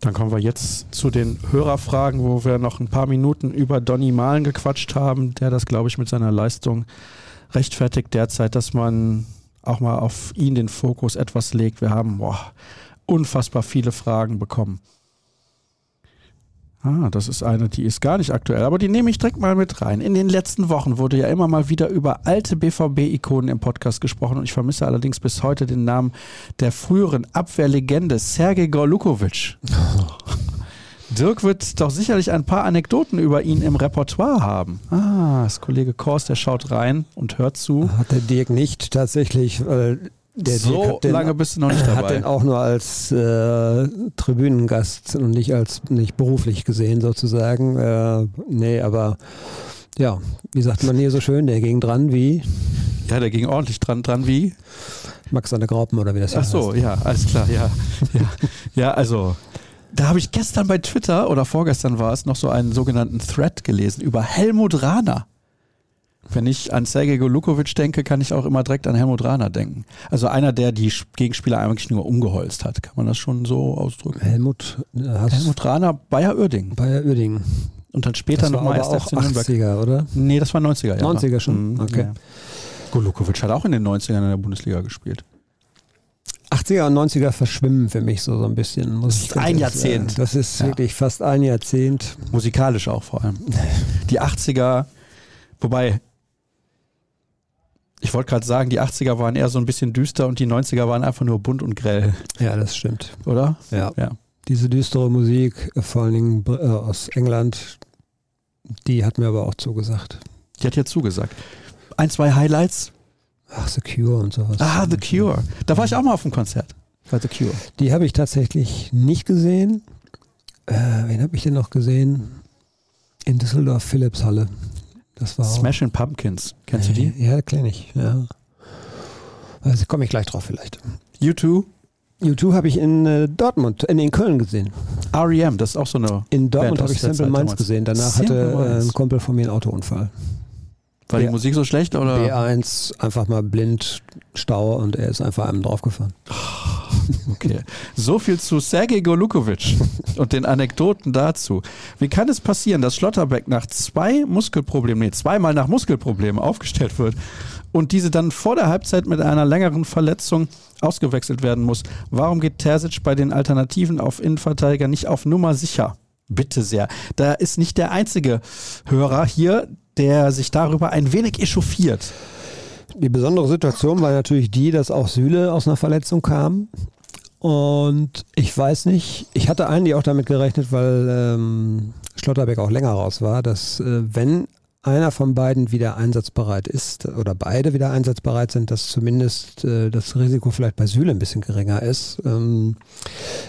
Dann kommen wir jetzt zu den Hörerfragen, wo wir noch ein paar Minuten über Donny Malen gequatscht haben, der das, glaube ich, mit seiner Leistung rechtfertigt derzeit, dass man auch mal auf ihn den Fokus etwas legt. Wir haben boah, unfassbar viele Fragen bekommen. Ah, das ist eine, die ist gar nicht aktuell, aber die nehme ich direkt mal mit rein. In den letzten Wochen wurde ja immer mal wieder über alte BVB-Ikonen im Podcast gesprochen und ich vermisse allerdings bis heute den Namen der früheren Abwehrlegende Sergej Gorlukovic. Dirk wird doch sicherlich ein paar Anekdoten über ihn im Repertoire haben. Ah, das Kollege Kors, der schaut rein und hört zu. Hat der Dirk nicht tatsächlich, weil der so Dirk hat den, lange bist du noch nicht hat dabei. den auch nur als äh, Tribünengast und nicht als nicht beruflich gesehen sozusagen. Äh, nee, aber ja, wie sagt man hier so schön, der ging dran wie Ja, der ging ordentlich dran, dran wie? Max an der Graupen oder wie das Ach so, ja, alles klar, ja. Ja, ja also da habe ich gestern bei Twitter oder vorgestern war es noch so einen sogenannten Thread gelesen über Helmut Rahner. Wenn ich an Sergej Golukovic denke, kann ich auch immer direkt an Helmut Rahner denken. Also einer, der die Gegenspieler eigentlich nur umgeholzt hat. Kann man das schon so ausdrücken? Helmut, äh, Helmut Rahner, Bayer Uerdingen. Bayer Uerdingen. Und dann später nochmal erst auch FC Nürnberg. 80er, oder? Nee, das war 90er Jahre. 90er schon? Mhm, Okay. ja. Golukovic hat auch in den 90ern in der Bundesliga gespielt. 80er und 90er verschwimmen für mich so, so ein bisschen. Muss Das ein Jahrzehnt. Das ist Ja. wirklich fast ein Jahrzehnt. Musikalisch auch vor allem. Die 80er, wobei, ich wollte gerade sagen, die 80er waren eher so ein bisschen düster und die 90er waren einfach nur bunt und grell, Ja, das stimmt. oder? Ja. Ja. Diese düstere Musik, äh, vor allen Dingen äh, aus England, die hat mir aber auch zugesagt. Die hat ja zugesagt. Ein, zwei Highlights. Ach, The Cure und sowas. Ah, The Cure. Da war ich auch mal auf dem Konzert. Bei The Cure. Die habe ich tatsächlich nicht gesehen. Äh, wen habe ich denn noch gesehen? In Düsseldorf, Philipshalle. Das war Smashing Pumpkins. Kennst du die? Ja, kenne ich, ja. Also komme ich gleich drauf vielleicht. U2? U2 habe ich in äh, Dortmund, in, in Köln gesehen. REM, das ist auch so eine. In Dortmund habe ich Zeit Minds gesehen. Danach Simple hatte äh, ein Kumpel von mir einen Autounfall. War die Ja. Musik so schlecht oder? B1 einfach mal blind Stau und er ist einfach einem draufgefahren. Okay. So viel zu Sergej Golukovic und den Anekdoten dazu. Wie kann es passieren, dass Schlotterbeck nach zwei Muskelproblemen, nee, zweimal nach Muskelproblemen aufgestellt wird und diese dann vor der Halbzeit mit einer längeren Verletzung ausgewechselt werden muss? Warum geht Terzic bei den Alternativen auf Innenverteidiger nicht auf Nummer sicher? Bitte sehr. Da ist nicht der einzige Hörer hier, der sich darüber ein wenig echauffiert. Die besondere Situation war natürlich die, dass auch Süle aus einer Verletzung kam. Und ich weiß nicht, ich hatte eigentlich auch damit gerechnet, weil ähm, Schlotterbeck auch länger raus war, dass äh, wenn einer von beiden wieder einsatzbereit ist oder beide wieder einsatzbereit sind, dass zumindest äh, das Risiko vielleicht bei Süle ein bisschen geringer ist. Ähm,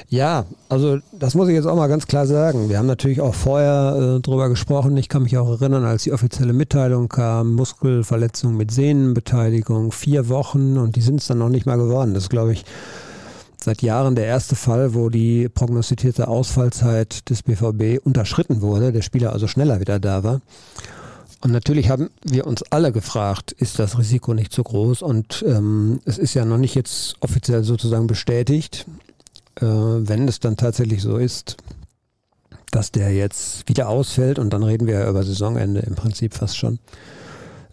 ja, also das muss ich jetzt auch mal ganz klar sagen. Wir haben natürlich auch vorher äh, drüber gesprochen. Ich kann mich auch erinnern, als die offizielle Mitteilung kam, Muskelverletzung mit Sehnenbeteiligung, vier Wochen und die sind es dann noch nicht mal geworden. Das glaube ich, seit Jahren der erste Fall, wo die prognostizierte Ausfallzeit des BVB unterschritten wurde, der Spieler also schneller wieder da war. Und natürlich haben wir uns alle gefragt, ist das Risiko nicht zu groß? Und ähm, es ist ja noch nicht jetzt offiziell sozusagen bestätigt. Äh, wenn es dann tatsächlich so ist, dass der jetzt wieder ausfällt, und dann reden wir ja über Saisonende im Prinzip fast schon,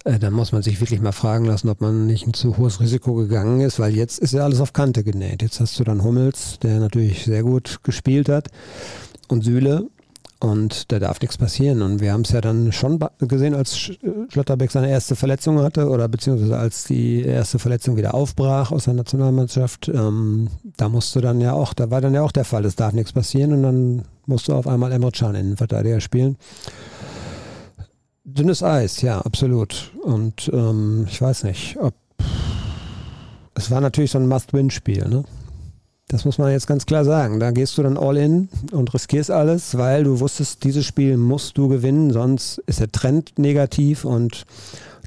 äh, dann muss man sich wirklich mal fragen lassen, ob man nicht ein zu hohes Risiko gegangen ist, weil jetzt ist ja alles auf Kante genäht. Jetzt hast du dann Hummels, der natürlich sehr gut gespielt hat, und Süle. Und da darf nichts passieren. Und wir haben es ja dann schon gesehen, als Schlotterbeck seine erste Verletzung hatte oder beziehungsweise als die erste Verletzung wieder aufbrach aus der Nationalmannschaft. Ähm, da musste dann ja auch, da war dann ja auch der Fall, es darf nichts passieren und dann musst du auf einmal Emre Can Verteidiger spielen. Dünnes Eis, ja, absolut. Und ähm, ich weiß nicht, ob es war natürlich so ein Must-Win-Spiel, ne? Das muss man jetzt ganz klar sagen. Da gehst du dann all in und riskierst alles, weil du wusstest, dieses Spiel musst du gewinnen, sonst ist der Trend negativ und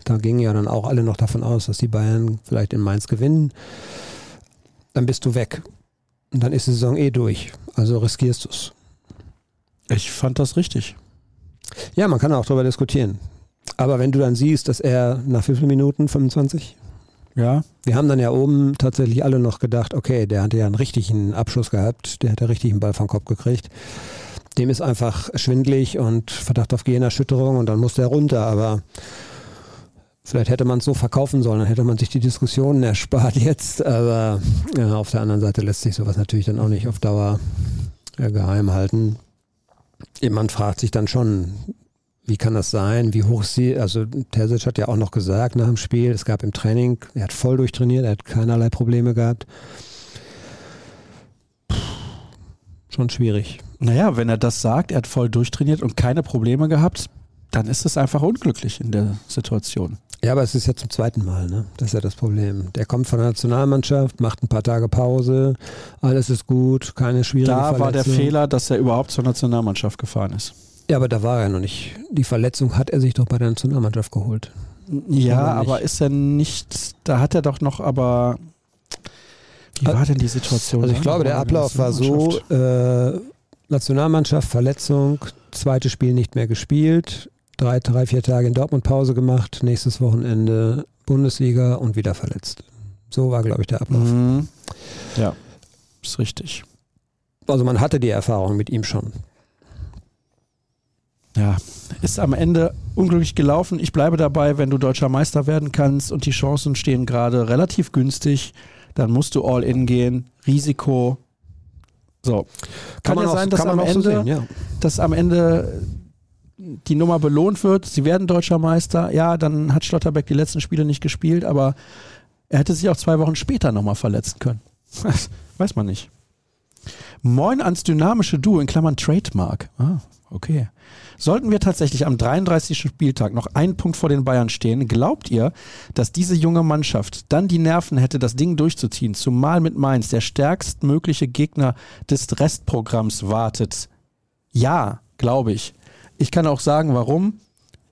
da gingen ja dann auch alle noch davon aus, dass die Bayern vielleicht in Mainz gewinnen. Dann bist du weg. Und dann ist die Saison eh durch. Also riskierst du es. Ich fand das richtig. Ja, man kann auch darüber diskutieren. Aber wenn du dann siehst, dass er nach wie vielen Minuten, 25, ja. Wir haben dann ja oben tatsächlich alle noch gedacht, okay, der hatte ja einen richtigen Abschluss gehabt, der hat ja richtig einen Ball vom Kopf gekriegt. Dem ist einfach schwindlig und Verdacht auf Gehirnerschütterung und dann musste er runter, aber vielleicht hätte man es so verkaufen sollen, dann hätte man sich die Diskussionen erspart jetzt, aber ja, auf der anderen Seite lässt sich sowas natürlich dann auch nicht auf Dauer ja, geheim halten. Man fragt sich dann schon, wie kann das sein? Wie hoch ist sie? Also Terzic hat ja auch noch gesagt nach dem Spiel, es gab im Training, er hat voll durchtrainiert, er hat keinerlei Probleme gehabt. Puh, schon schwierig. Naja, wenn er das sagt, er hat voll durchtrainiert und keine Probleme gehabt, dann ist es einfach unglücklich in der Situation. Ja, aber es ist ja zum zweiten Mal, ne? Das ist ja das Problem. Der kommt von der Nationalmannschaft, macht ein paar Tage Pause, alles ist gut, keine schwierige Da Verletzung. war der Fehler, dass er überhaupt zur Nationalmannschaft gefahren ist. Ja, aber da war er noch nicht. Die Verletzung hat er sich doch bei der Nationalmannschaft geholt. Ja, aber ist er nicht, da hat er doch noch aber, wie war denn die Situation? Also ich glaube, der Ablauf war so, äh, Nationalmannschaft, Verletzung, zweites Spiel nicht mehr gespielt, drei, drei, vier Tage in Dortmund Pause gemacht, nächstes Wochenende Bundesliga und wieder verletzt. So war, glaube ich, der Ablauf. Mhm. Ja, ist richtig. Also man hatte die Erfahrung mit ihm schon. Ja, ist am Ende unglücklich gelaufen. Ich bleibe dabei, wenn du deutscher Meister werden kannst und die Chancen stehen gerade relativ günstig, dann musst du all in gehen. Risiko. So. Kann, kann ja auch, sein, dass am, Ende, so sehen, ja. dass am Ende die Nummer belohnt wird. Sie werden deutscher Meister. Ja, dann hat Schlotterbeck die letzten Spiele nicht gespielt, aber er hätte sich auch zwei Wochen später nochmal verletzen können. Weiß man nicht. Moin ans dynamische Duo in Klammern Trademark. Ah, okay. Sollten wir tatsächlich am 33. Spieltag noch einen Punkt vor den Bayern stehen, glaubt ihr, dass diese junge Mannschaft dann die Nerven hätte, das Ding durchzuziehen, zumal mit Mainz der stärkstmögliche Gegner des Restprogramms wartet? Ja, glaube ich. Ich kann auch sagen, warum.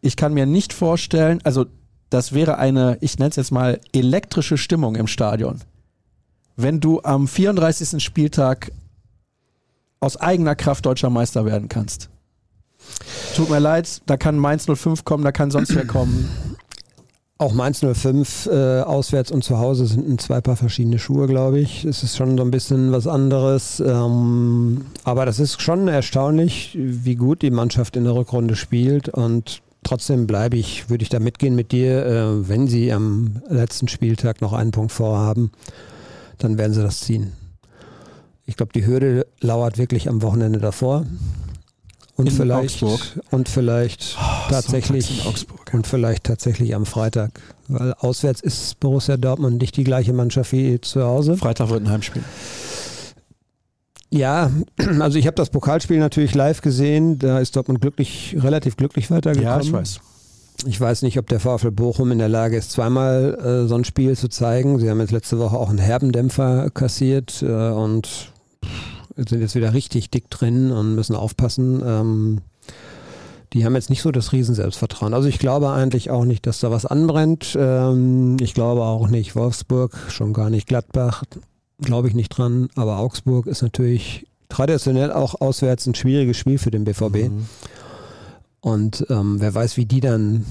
Ich kann mir nicht vorstellen, also das wäre eine, ich nenne es jetzt mal, elektrische Stimmung im Stadion. Wenn du am 34. Spieltag aus eigener Kraft deutscher Meister werden kannst. Tut mir leid, da kann Mainz 05 kommen, da kann sonst wer kommen. Auch Mainz 05 äh, auswärts und zu Hause sind zwei Paar verschiedene Schuhe, glaube ich. Es ist schon so ein bisschen was anderes. Ähm, aber das ist schon erstaunlich, wie gut die Mannschaft in der Rückrunde spielt. Und trotzdem bleibe ich, würde ich da mitgehen mit dir, äh, wenn sie am letzten Spieltag noch einen Punkt vorhaben, dann werden sie das ziehen. Ich glaube, die Hürde lauert wirklich am Wochenende davor. Und in vielleicht, Augsburg. und vielleicht oh, tatsächlich Augsburg, und vielleicht tatsächlich am Freitag. Weil auswärts ist Borussia Dortmund nicht die gleiche Mannschaft wie zu Hause. Freitag wird ein Heimspiel. Ja, also ich habe das Pokalspiel natürlich live gesehen. Da ist Dortmund glücklich, relativ glücklich weitergekommen. Ja, ich weiß. Ich weiß nicht, ob der VfL Bochum in der Lage ist, zweimal äh, so ein Spiel zu zeigen. Sie haben jetzt letzte Woche auch einen Herbendämpfer kassiert äh, und sind jetzt wieder richtig dick drin und müssen aufpassen. Ähm, die haben jetzt nicht so das Riesenselbstvertrauen. Also ich glaube eigentlich auch nicht, dass da was anbrennt. Ähm, ich glaube auch nicht Wolfsburg, schon gar nicht Gladbach, glaube ich nicht dran. Aber Augsburg ist natürlich traditionell auch auswärts ein schwieriges Spiel für den BVB. Mhm. Und ähm, wer weiß, wie die dann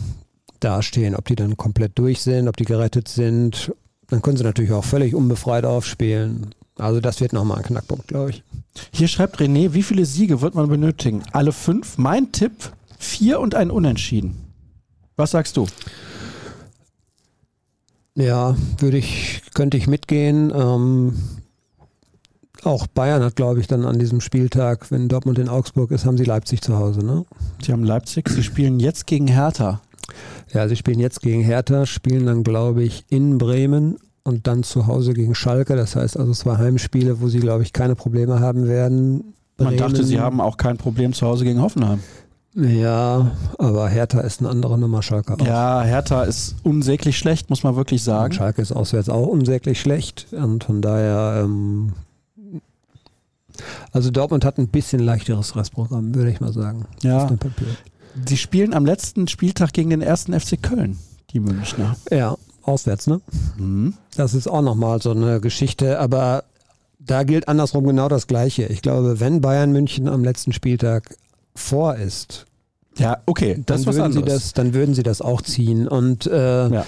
dastehen, ob die dann komplett durch sind, ob die gerettet sind. Dann können sie natürlich auch völlig unbefreit aufspielen. Also das wird nochmal ein Knackpunkt, glaube ich. Hier schreibt René, wie viele Siege wird man benötigen? Alle fünf? Mein Tipp, vier und ein Unentschieden. Was sagst du? Ja, würde ich, könnte ich mitgehen. Ähm, auch Bayern hat, glaube ich, dann an diesem Spieltag, wenn Dortmund in Augsburg ist, haben sie Leipzig zu Hause, ne? Sie haben Leipzig, sie spielen jetzt gegen Hertha. Ja, sie spielen jetzt gegen Hertha, spielen dann, glaube ich, in Bremen und dann zu Hause gegen Schalke. Das heißt also zwei Heimspiele, wo sie, glaube ich, keine Probleme haben werden. Man dachte, sie haben auch kein Problem zu Hause gegen Hoffenheim. Ja, aber Hertha ist eine andere Nummer, Schalke auch. Ja, Hertha ist unsäglich schlecht, muss man wirklich sagen. Und Schalke ist auswärts auch unsäglich schlecht und von daher, ähm, also Dortmund hat ein bisschen leichteres Restprogramm, würde ich mal sagen. Ja. Sie spielen am letzten Spieltag gegen den ersten FC Köln, die Münchner. Ja, auswärts, ne? Mhm. Das ist auch nochmal so eine Geschichte, aber da gilt andersrum genau das Gleiche. Ich glaube, wenn Bayern München am letzten Spieltag vor ist, ja, okay, das dann, würden sie das, dann würden sie das auch ziehen. Und äh, ja.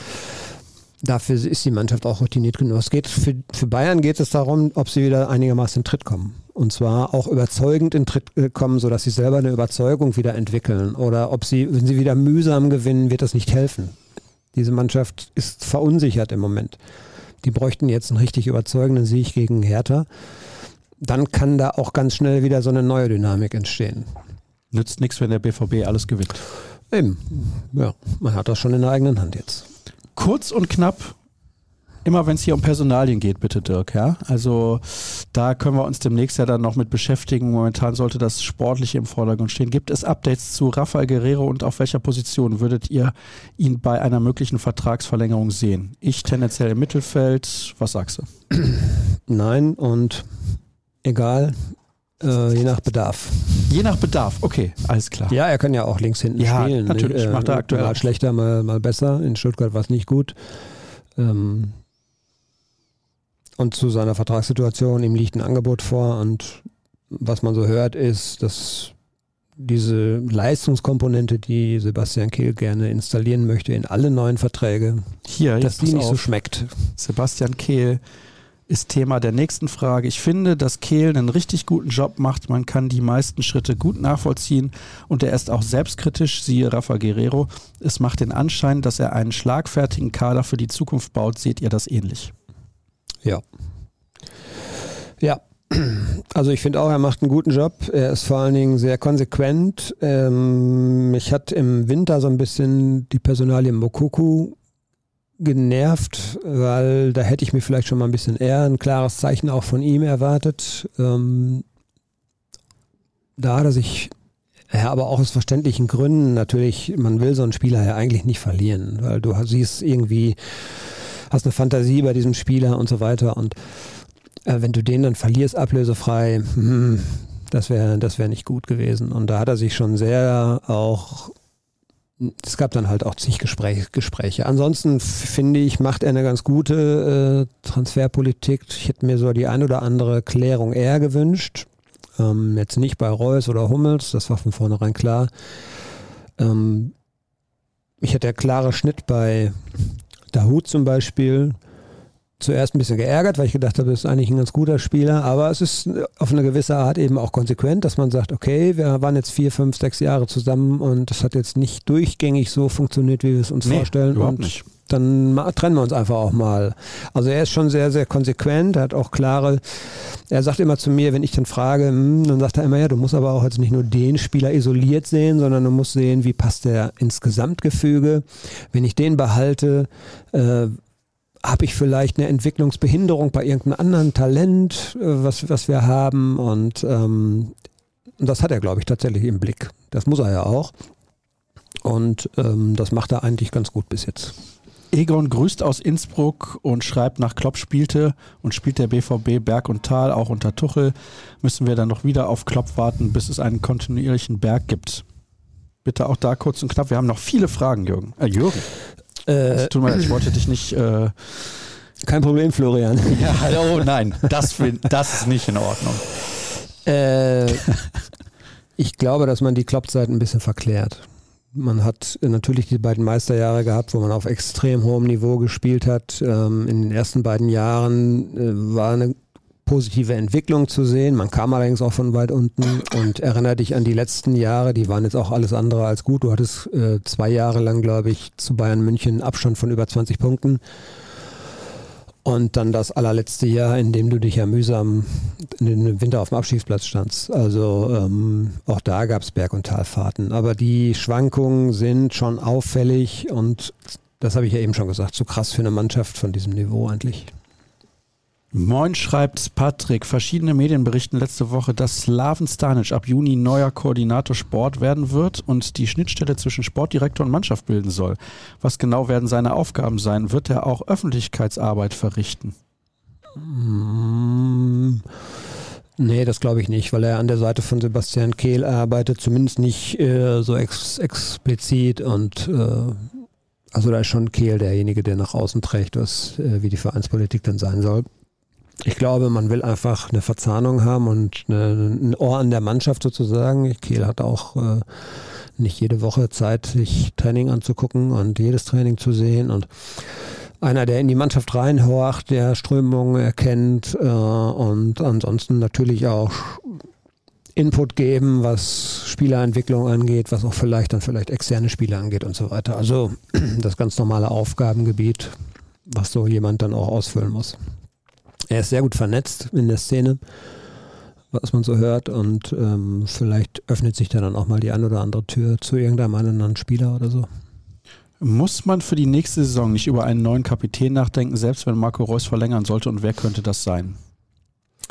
dafür ist die Mannschaft auch routiniert genug. Es geht für, für Bayern geht es darum, ob sie wieder einigermaßen in Tritt kommen. Und zwar auch überzeugend in Tritt äh, kommen, sodass sie selber eine Überzeugung wieder entwickeln. Oder ob sie, wenn sie wieder mühsam gewinnen, wird das nicht helfen. Diese Mannschaft ist verunsichert im Moment. Die bräuchten jetzt einen richtig überzeugenden Sieg gegen Hertha. Dann kann da auch ganz schnell wieder so eine neue Dynamik entstehen. Nützt nichts, wenn der BVB alles gewinnt. Eben. Ja, man hat das schon in der eigenen Hand jetzt. Kurz und knapp, immer wenn es hier um Personalien geht, bitte Dirk, ja. Also da können wir uns demnächst ja dann noch mit beschäftigen. Momentan sollte das Sportliche im Vordergrund stehen. Gibt es Updates zu Rafael Guerrero und auf welcher Position würdet ihr ihn bei einer möglichen Vertragsverlängerung sehen? Ich tendenziell im Mittelfeld. Was sagst du? Nein und egal. Äh, je nach Bedarf. Je nach Bedarf, okay, alles klar. Ja, er kann ja auch links hinten ja, spielen. Natürlich, äh, macht er aktuell. Mal schlechter, mal, mal besser. In Stuttgart war es nicht gut. Ähm und zu seiner Vertragssituation, ihm liegt ein Angebot vor und was man so hört, ist, dass diese Leistungskomponente, die Sebastian Kehl gerne installieren möchte in alle neuen Verträge, Hier, dass die nicht auf. so schmeckt. Sebastian Kehl ist Thema der nächsten Frage. Ich finde, dass Kehl einen richtig guten Job macht. Man kann die meisten Schritte gut nachvollziehen und er ist auch selbstkritisch, siehe Rafa Guerrero. Es macht den Anschein, dass er einen schlagfertigen Kader für die Zukunft baut. Seht ihr das ähnlich? Ja. Ja, also ich finde auch, er macht einen guten Job. Er ist vor allen Dingen sehr konsequent. Ähm, mich hat im Winter so ein bisschen die Personalie Mokoku genervt, weil da hätte ich mir vielleicht schon mal ein bisschen eher ein klares Zeichen auch von ihm erwartet. Ähm, da hat er sich, ja, aber auch aus verständlichen Gründen natürlich, man will so einen Spieler ja eigentlich nicht verlieren, weil du siehst irgendwie, hast eine Fantasie bei diesem Spieler und so weiter und äh, wenn du den dann verlierst, ablösefrei, hm, das wäre das wäre nicht gut gewesen. Und da hat er sich schon sehr auch es gab dann halt auch zig Gespräche. Gespräche. Ansonsten finde ich, macht er eine ganz gute äh, Transferpolitik. Ich hätte mir so die ein oder andere Klärung eher gewünscht. Ähm, jetzt nicht bei Reus oder Hummels, das war von vornherein klar. Ähm, ich hätte der klare Schnitt bei Dahut zum Beispiel zuerst ein bisschen geärgert, weil ich gedacht habe, das ist eigentlich ein ganz guter Spieler, aber es ist auf eine gewisse Art eben auch konsequent, dass man sagt, okay, wir waren jetzt vier, fünf, sechs Jahre zusammen und das hat jetzt nicht durchgängig so funktioniert, wie wir es uns nee, vorstellen. Überhaupt und nicht. Dann trennen wir uns einfach auch mal. Also er ist schon sehr, sehr konsequent, hat auch klare, er sagt immer zu mir, wenn ich dann frage, hm, dann sagt er immer, ja, du musst aber auch jetzt nicht nur den Spieler isoliert sehen, sondern du musst sehen, wie passt der ins Gesamtgefüge. Wenn ich den behalte, äh, habe ich vielleicht eine Entwicklungsbehinderung bei irgendeinem anderen Talent, äh, was, was wir haben. Und ähm, das hat er, glaube ich, tatsächlich im Blick. Das muss er ja auch. Und ähm, das macht er eigentlich ganz gut bis jetzt. Egon grüßt aus Innsbruck und schreibt, nach Klopp spielte und spielt der BVB Berg und Tal, auch unter Tuchel. Müssen wir dann noch wieder auf Klopp warten, bis es einen kontinuierlichen Berg gibt. Bitte auch da kurz und knapp. Wir haben noch viele Fragen, Jürgen. Äh, Jürgen. Äh, tut mir leid, ich wollte dich nicht. Äh, kein Problem, Florian. Ja, oh nein, das, das ist nicht in Ordnung. Äh, ich glaube, dass man die Kloppzeit ein bisschen verklärt. Man hat natürlich die beiden Meisterjahre gehabt, wo man auf extrem hohem Niveau gespielt hat. Ähm, in den ersten beiden Jahren äh, war eine positive Entwicklung zu sehen. Man kam allerdings auch von weit unten und erinnere dich an die letzten Jahre, die waren jetzt auch alles andere als gut. Du hattest äh, zwei Jahre lang, glaube ich, zu Bayern München Abstand von über 20 Punkten. Und dann das allerletzte Jahr, in dem du dich ja mühsam in den Winter auf dem Abstiegsplatz standst. Also ähm, auch da gab es Berg- und Talfahrten. Aber die Schwankungen sind schon auffällig und das habe ich ja eben schon gesagt, zu krass für eine Mannschaft von diesem Niveau eigentlich. Moin schreibt Patrick, verschiedene Medien berichten letzte Woche, dass Slaven Stanic ab Juni neuer Koordinator Sport werden wird und die Schnittstelle zwischen Sportdirektor und Mannschaft bilden soll. Was genau werden seine Aufgaben sein? Wird er auch Öffentlichkeitsarbeit verrichten? Mm, nee, das glaube ich nicht, weil er an der Seite von Sebastian Kehl arbeitet, zumindest nicht äh, so ex explizit und äh, also da ist schon Kehl derjenige, der nach außen trägt, was äh, wie die Vereinspolitik dann sein soll. Ich glaube, man will einfach eine Verzahnung haben und ein Ohr an der Mannschaft sozusagen. Kehl hat auch äh, nicht jede Woche Zeit, sich Training anzugucken und jedes Training zu sehen und einer, der in die Mannschaft reinhorcht, der Strömungen erkennt äh, und ansonsten natürlich auch Input geben, was Spielerentwicklung angeht, was auch vielleicht dann vielleicht externe Spieler angeht und so weiter. Also das ganz normale Aufgabengebiet, was so jemand dann auch ausfüllen muss. Er ist sehr gut vernetzt in der Szene, was man so hört. Und ähm, vielleicht öffnet sich da dann auch mal die ein oder andere Tür zu irgendeinem anderen Spieler oder so. Muss man für die nächste Saison nicht über einen neuen Kapitän nachdenken, selbst wenn Marco Reus verlängern sollte? Und wer könnte das sein?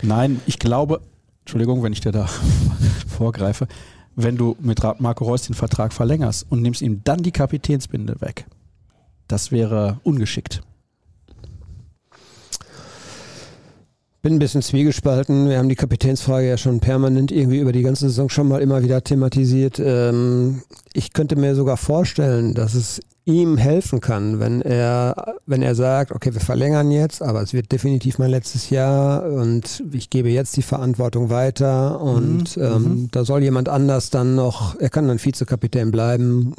Nein, ich glaube, Entschuldigung, wenn ich dir da vorgreife, wenn du mit Marco Reus den Vertrag verlängerst und nimmst ihm dann die Kapitänsbinde weg, das wäre ungeschickt. Bin ein bisschen zwiegespalten. Wir haben die Kapitänsfrage ja schon permanent irgendwie über die ganze Saison schon mal immer wieder thematisiert. Ähm, ich könnte mir sogar vorstellen, dass es ihm helfen kann, wenn er, wenn er sagt, okay, wir verlängern jetzt, aber es wird definitiv mein letztes Jahr und ich gebe jetzt die Verantwortung weiter und mhm. ähm, mhm. da soll jemand anders dann noch, er kann dann Vizekapitän bleiben.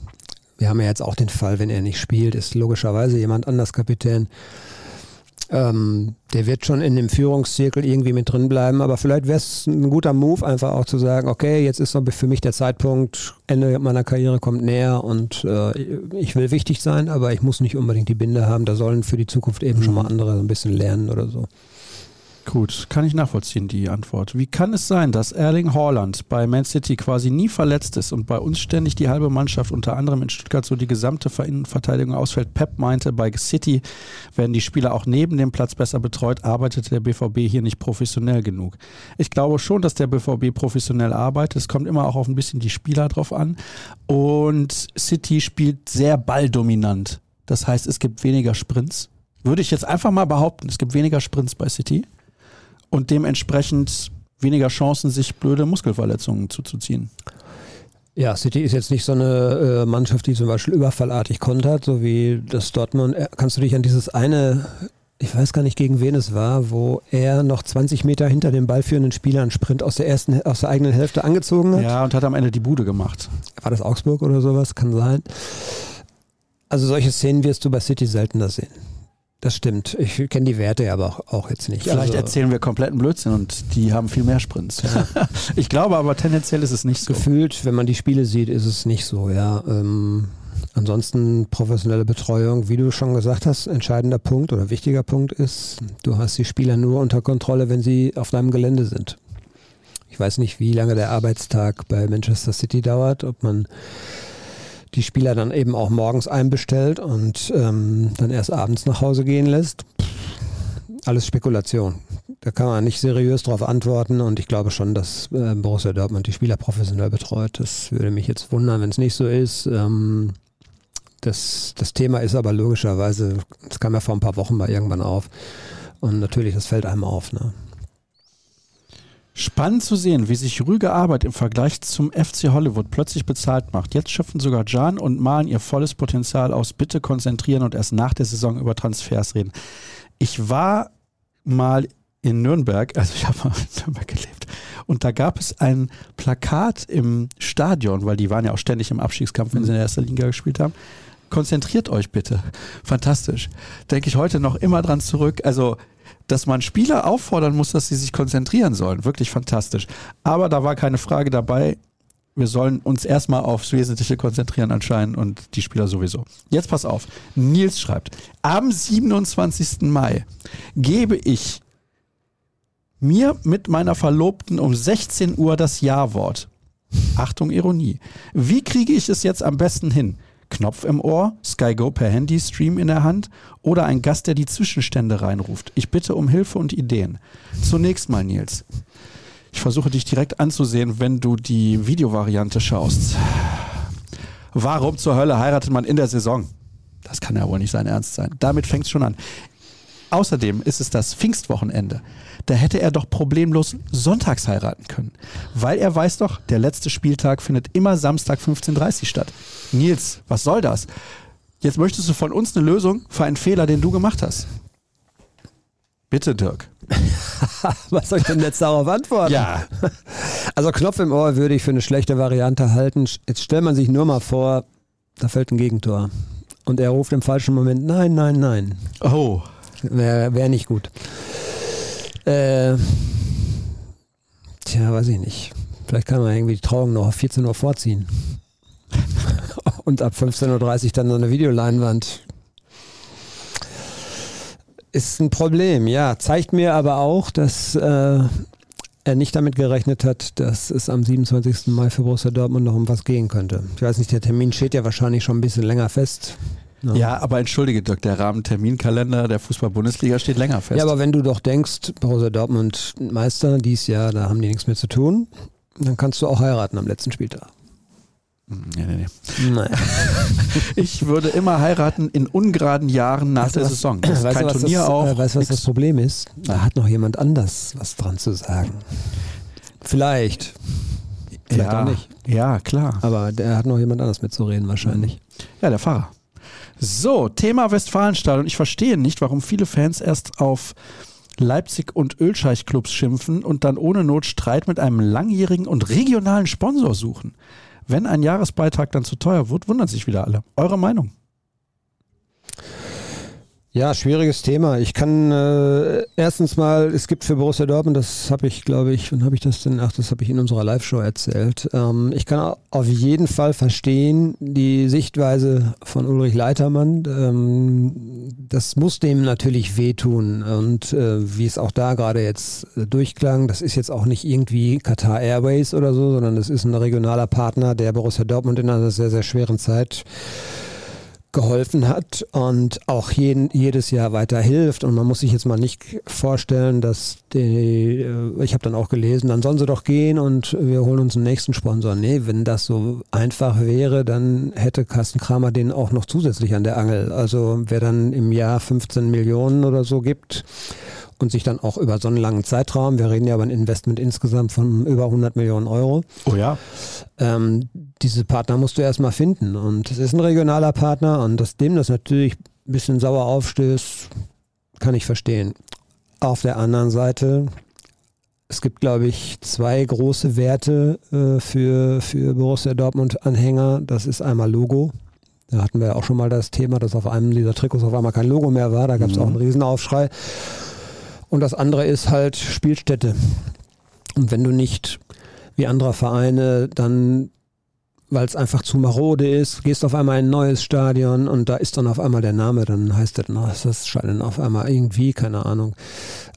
Wir haben ja jetzt auch den Fall, wenn er nicht spielt, ist logischerweise jemand anders Kapitän. Ähm, der wird schon in dem Führungszirkel irgendwie mit drin bleiben, aber vielleicht wäre es ein guter Move, einfach auch zu sagen, okay, jetzt ist für mich der Zeitpunkt, Ende meiner Karriere kommt näher und äh, ich will wichtig sein, aber ich muss nicht unbedingt die Binde haben. Da sollen für die Zukunft eben mhm. schon mal andere ein bisschen lernen oder so. Gut, kann ich nachvollziehen, die Antwort. Wie kann es sein, dass Erling Haaland bei Man City quasi nie verletzt ist und bei uns ständig die halbe Mannschaft, unter anderem in Stuttgart, so die gesamte Innenverteidigung ausfällt? Pep meinte, bei City werden die Spieler auch neben dem Platz besser betreut, arbeitet der BVB hier nicht professionell genug. Ich glaube schon, dass der BVB professionell arbeitet. Es kommt immer auch auf ein bisschen die Spieler drauf an. Und City spielt sehr balldominant. Das heißt, es gibt weniger Sprints. Würde ich jetzt einfach mal behaupten, es gibt weniger Sprints bei City und dementsprechend weniger Chancen, sich blöde Muskelverletzungen zuzuziehen. Ja, City ist jetzt nicht so eine äh, Mannschaft, die zum Beispiel überfallartig kontert, so wie das Dortmund. Äh, kannst du dich an dieses eine, ich weiß gar nicht gegen wen es war, wo er noch 20 Meter hinter dem ballführenden Spieler einen Sprint aus der ersten, aus der eigenen Hälfte angezogen hat? Ja, und hat am Ende die Bude gemacht. War das Augsburg oder sowas? Kann sein. Also solche Szenen wirst du bei City seltener sehen. Das stimmt. Ich kenne die Werte aber auch, auch jetzt nicht. Vielleicht also, erzählen wir kompletten Blödsinn und die haben viel mehr Sprints. Ja. ich glaube aber tendenziell ist es nicht so. Gefühlt, wenn man die Spiele sieht, ist es nicht so, ja. Ähm, ansonsten professionelle Betreuung, wie du schon gesagt hast, entscheidender Punkt oder wichtiger Punkt ist, du hast die Spieler nur unter Kontrolle, wenn sie auf deinem Gelände sind. Ich weiß nicht, wie lange der Arbeitstag bei Manchester City dauert, ob man die Spieler dann eben auch morgens einbestellt und ähm, dann erst abends nach Hause gehen lässt. Alles Spekulation. Da kann man nicht seriös darauf antworten und ich glaube schon, dass äh, Borussia Dortmund die Spieler professionell betreut. Das würde mich jetzt wundern, wenn es nicht so ist. Ähm, das, das Thema ist aber logischerweise, das kam ja vor ein paar Wochen mal irgendwann auf. Und natürlich, das fällt einem auf. Ne? Spannend zu sehen, wie sich Rüge Arbeit im Vergleich zum FC Hollywood plötzlich bezahlt macht. Jetzt schöpfen sogar Jan und malen ihr volles Potenzial aus. Bitte konzentrieren und erst nach der Saison über Transfers reden. Ich war mal in Nürnberg, also ich habe mal in Nürnberg gelebt, und da gab es ein Plakat im Stadion, weil die waren ja auch ständig im Abstiegskampf, wenn sie in der ersten Liga gespielt haben. Konzentriert euch bitte. Fantastisch. Denke ich heute noch immer dran zurück. Also dass man Spieler auffordern muss, dass sie sich konzentrieren sollen. Wirklich fantastisch. Aber da war keine Frage dabei. wir sollen uns erstmal aufs Wesentliche konzentrieren anscheinend und die Spieler sowieso. Jetzt pass auf. Nils schreibt, am 27. Mai gebe ich mir mit meiner Verlobten um 16 Uhr das Ja-Wort. Achtung, Ironie. Wie kriege ich es jetzt am besten hin? Knopf im Ohr, Sky Go per Handy, Stream in der Hand oder ein Gast, der die Zwischenstände reinruft. Ich bitte um Hilfe und Ideen. Zunächst mal, Nils. Ich versuche dich direkt anzusehen, wenn du die Videovariante schaust. Warum zur Hölle heiratet man in der Saison? Das kann ja wohl nicht sein Ernst sein. Damit fängt es schon an. Außerdem ist es das Pfingstwochenende. Da hätte er doch problemlos sonntags heiraten können. Weil er weiß doch, der letzte Spieltag findet immer Samstag 15.30 Uhr statt. Nils, was soll das? Jetzt möchtest du von uns eine Lösung für einen Fehler, den du gemacht hast. Bitte, Dirk. Was soll ich denn jetzt darauf antworten? Ja. Also Knopf im Ohr würde ich für eine schlechte Variante halten. Jetzt stellt man sich nur mal vor, da fällt ein Gegentor. Und er ruft im falschen Moment, nein, nein, nein. Oh. Wäre wär nicht gut. Äh, tja, weiß ich nicht. Vielleicht kann man irgendwie die Trauung noch auf 14 Uhr vorziehen. Und ab 15.30 Uhr dann so eine Videoleinwand. Ist ein Problem, ja. Zeigt mir aber auch, dass äh, er nicht damit gerechnet hat, dass es am 27. Mai für Borussia Dortmund noch um was gehen könnte. Ich weiß nicht, der Termin steht ja wahrscheinlich schon ein bisschen länger fest. Ja. ja, aber entschuldige, Dirk, der Rahmenterminkalender der Fußball-Bundesliga steht länger fest. Ja, aber wenn du doch denkst, Borussia Dortmund Meister dies Jahr, da haben die nichts mehr zu tun, dann kannst du auch heiraten am letzten Spieltag. Nee, nee, nee. Nein. ich würde immer heiraten in ungeraden Jahren nach weißt der was, Saison. Das ist kein Turnier das, auch. Äh, weißt du, was das Problem ist? Da hat noch jemand anders was dran zu sagen. Vielleicht. Vielleicht ja, auch nicht. Ja, klar. Aber der hat noch jemand anders mitzureden wahrscheinlich. Ja, der Fahrer. So, Thema Westfalenstadion. Ich verstehe nicht, warum viele Fans erst auf Leipzig und Ölscheich-Clubs schimpfen und dann ohne Not Streit mit einem langjährigen und regionalen Sponsor suchen. Wenn ein Jahresbeitrag dann zu teuer wird, wundern sich wieder alle. Eure Meinung? Ja, schwieriges Thema. Ich kann äh, erstens mal, es gibt für Borussia Dortmund, das habe ich, glaube ich, wann habe ich das denn? Ach, das habe ich in unserer Live-Show erzählt. Ähm, ich kann auf jeden Fall verstehen die Sichtweise von Ulrich Leitermann. Ähm, das muss dem natürlich wehtun. Und äh, wie es auch da gerade jetzt äh, durchklang, das ist jetzt auch nicht irgendwie Qatar Airways oder so, sondern das ist ein regionaler Partner, der Borussia Dortmund in einer sehr, sehr schweren Zeit geholfen hat und auch jeden, jedes Jahr weiter hilft. Und man muss sich jetzt mal nicht vorstellen, dass die, äh, ich habe dann auch gelesen, dann sollen sie doch gehen und wir holen uns einen nächsten Sponsor. Nee, wenn das so einfach wäre, dann hätte Carsten Kramer den auch noch zusätzlich an der Angel. Also wer dann im Jahr 15 Millionen oder so gibt, und sich dann auch über so einen langen Zeitraum, wir reden ja über ein Investment insgesamt von über 100 Millionen Euro. Oh ja. Ähm, diese Partner musst du erstmal finden und es ist ein regionaler Partner und dass dem das natürlich ein bisschen sauer aufstößt, kann ich verstehen. Auf der anderen Seite, es gibt, glaube ich, zwei große Werte äh, für, für Borussia Dortmund-Anhänger. Das ist einmal Logo. Da hatten wir ja auch schon mal das Thema, dass auf einem dieser Trikots auf einmal kein Logo mehr war. Da gab es mhm. auch einen Riesenaufschrei. Und das andere ist halt Spielstätte. Und wenn du nicht wie andere Vereine dann, weil es einfach zu marode ist, gehst auf einmal in ein neues Stadion und da ist dann auf einmal der Name, dann heißt das, na, das scheint auf einmal irgendwie, keine Ahnung.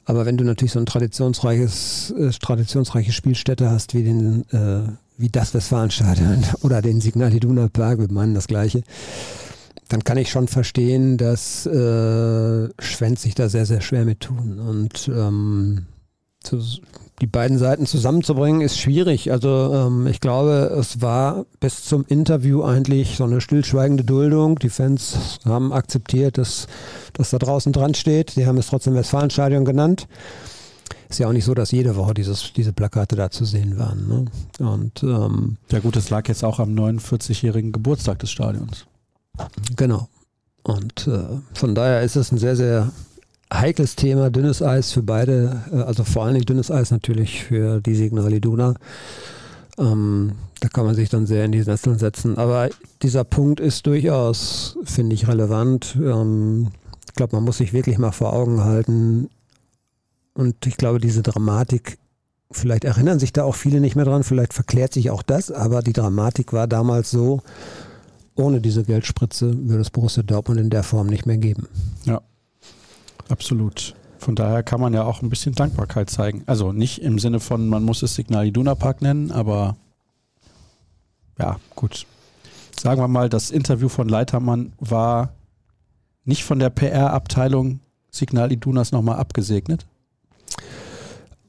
Aber wenn du natürlich so ein traditionsreiches, äh, traditionsreiche Spielstätte hast wie den, äh, wie das Westfalenstadion oder den Signal Iduna Park, wir meinen das gleiche, dann kann ich schon verstehen, dass äh, Schwenz sich da sehr, sehr schwer mit tun. Und ähm, zu, die beiden Seiten zusammenzubringen ist schwierig. Also ähm, ich glaube, es war bis zum Interview eigentlich so eine stillschweigende Duldung. Die Fans haben akzeptiert, dass das da draußen dran steht. Sie haben es trotzdem Westfalenstadion genannt. Ist ja auch nicht so, dass jede Woche dieses, diese Plakate da zu sehen waren. Ne? Und, ähm, ja gut, es lag jetzt auch am 49-jährigen Geburtstag des Stadions. Genau. Und äh, von daher ist es ein sehr, sehr heikles Thema, dünnes Eis für beide, äh, also vor allen Dingen dünnes Eis natürlich für die Signal Iduna. Ähm, da kann man sich dann sehr in die Sesseln setzen. Aber dieser Punkt ist durchaus, finde ich, relevant. Ähm, ich glaube, man muss sich wirklich mal vor Augen halten. Und ich glaube, diese Dramatik Vielleicht erinnern sich da auch viele nicht mehr dran, vielleicht verklärt sich auch das, aber die Dramatik war damals so, ohne diese Geldspritze würde es Borussia Dortmund in der Form nicht mehr geben. Ja, absolut. Von daher kann man ja auch ein bisschen Dankbarkeit zeigen. Also nicht im Sinne von, man muss es Signal Iduna Park nennen, aber ja, gut. Sagen wir mal, das Interview von Leitermann war nicht von der PR-Abteilung Signal Idunas nochmal abgesegnet?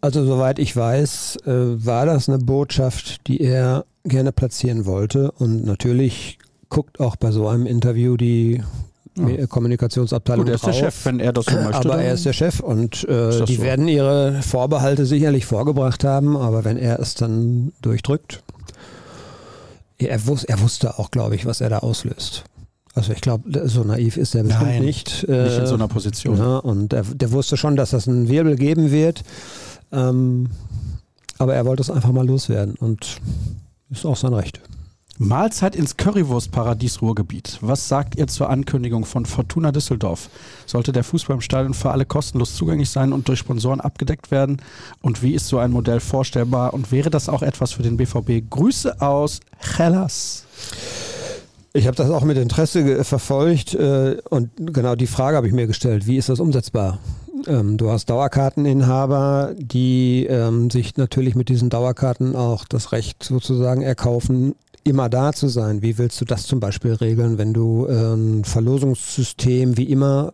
Also soweit ich weiß, äh, war das eine Botschaft, die er gerne platzieren wollte. Und natürlich guckt auch bei so einem Interview die ja. Kommunikationsabteilung Gut, er ist drauf. der Chef, wenn er das so möchte. Aber er ist der Chef und äh, die so? werden ihre Vorbehalte sicherlich vorgebracht haben, aber wenn er es dann durchdrückt, er, wus er wusste auch, glaube ich, was er da auslöst. Also ich glaube, so naiv ist er bestimmt Nein, nicht. Äh, nicht in so einer Position. Ja, und er, der wusste schon, dass das einen Wirbel geben wird. Ähm, aber er wollte es einfach mal loswerden und ist auch sein Recht. Mahlzeit ins Currywurstparadies Ruhrgebiet. Was sagt ihr zur Ankündigung von Fortuna Düsseldorf? Sollte der Fußball im Stadion für alle kostenlos zugänglich sein und durch Sponsoren abgedeckt werden? Und wie ist so ein Modell vorstellbar? Und wäre das auch etwas für den BVB? Grüße aus Hellas. Ich habe das auch mit Interesse verfolgt äh, und genau die Frage habe ich mir gestellt. Wie ist das umsetzbar? Ähm, du hast Dauerkarteninhaber, die ähm, sich natürlich mit diesen Dauerkarten auch das Recht sozusagen erkaufen, immer da zu sein. Wie willst du das zum Beispiel regeln, wenn du ein Verlosungssystem wie immer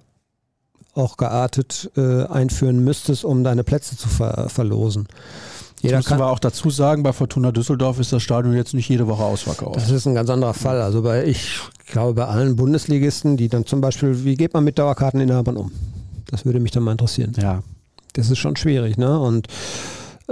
auch geartet äh, einführen müsstest, um deine Plätze zu ver verlosen? Jeder das müssen wir auch dazu sagen, bei Fortuna Düsseldorf ist das Stadion jetzt nicht jede Woche ausverkauft. Das ist ein ganz anderer Fall. Also bei, ich glaube, bei allen Bundesligisten, die dann zum Beispiel, wie geht man mit Dauerkarteninhabern um? Das würde mich dann mal interessieren. Ja. Das ist schon schwierig, ne? Und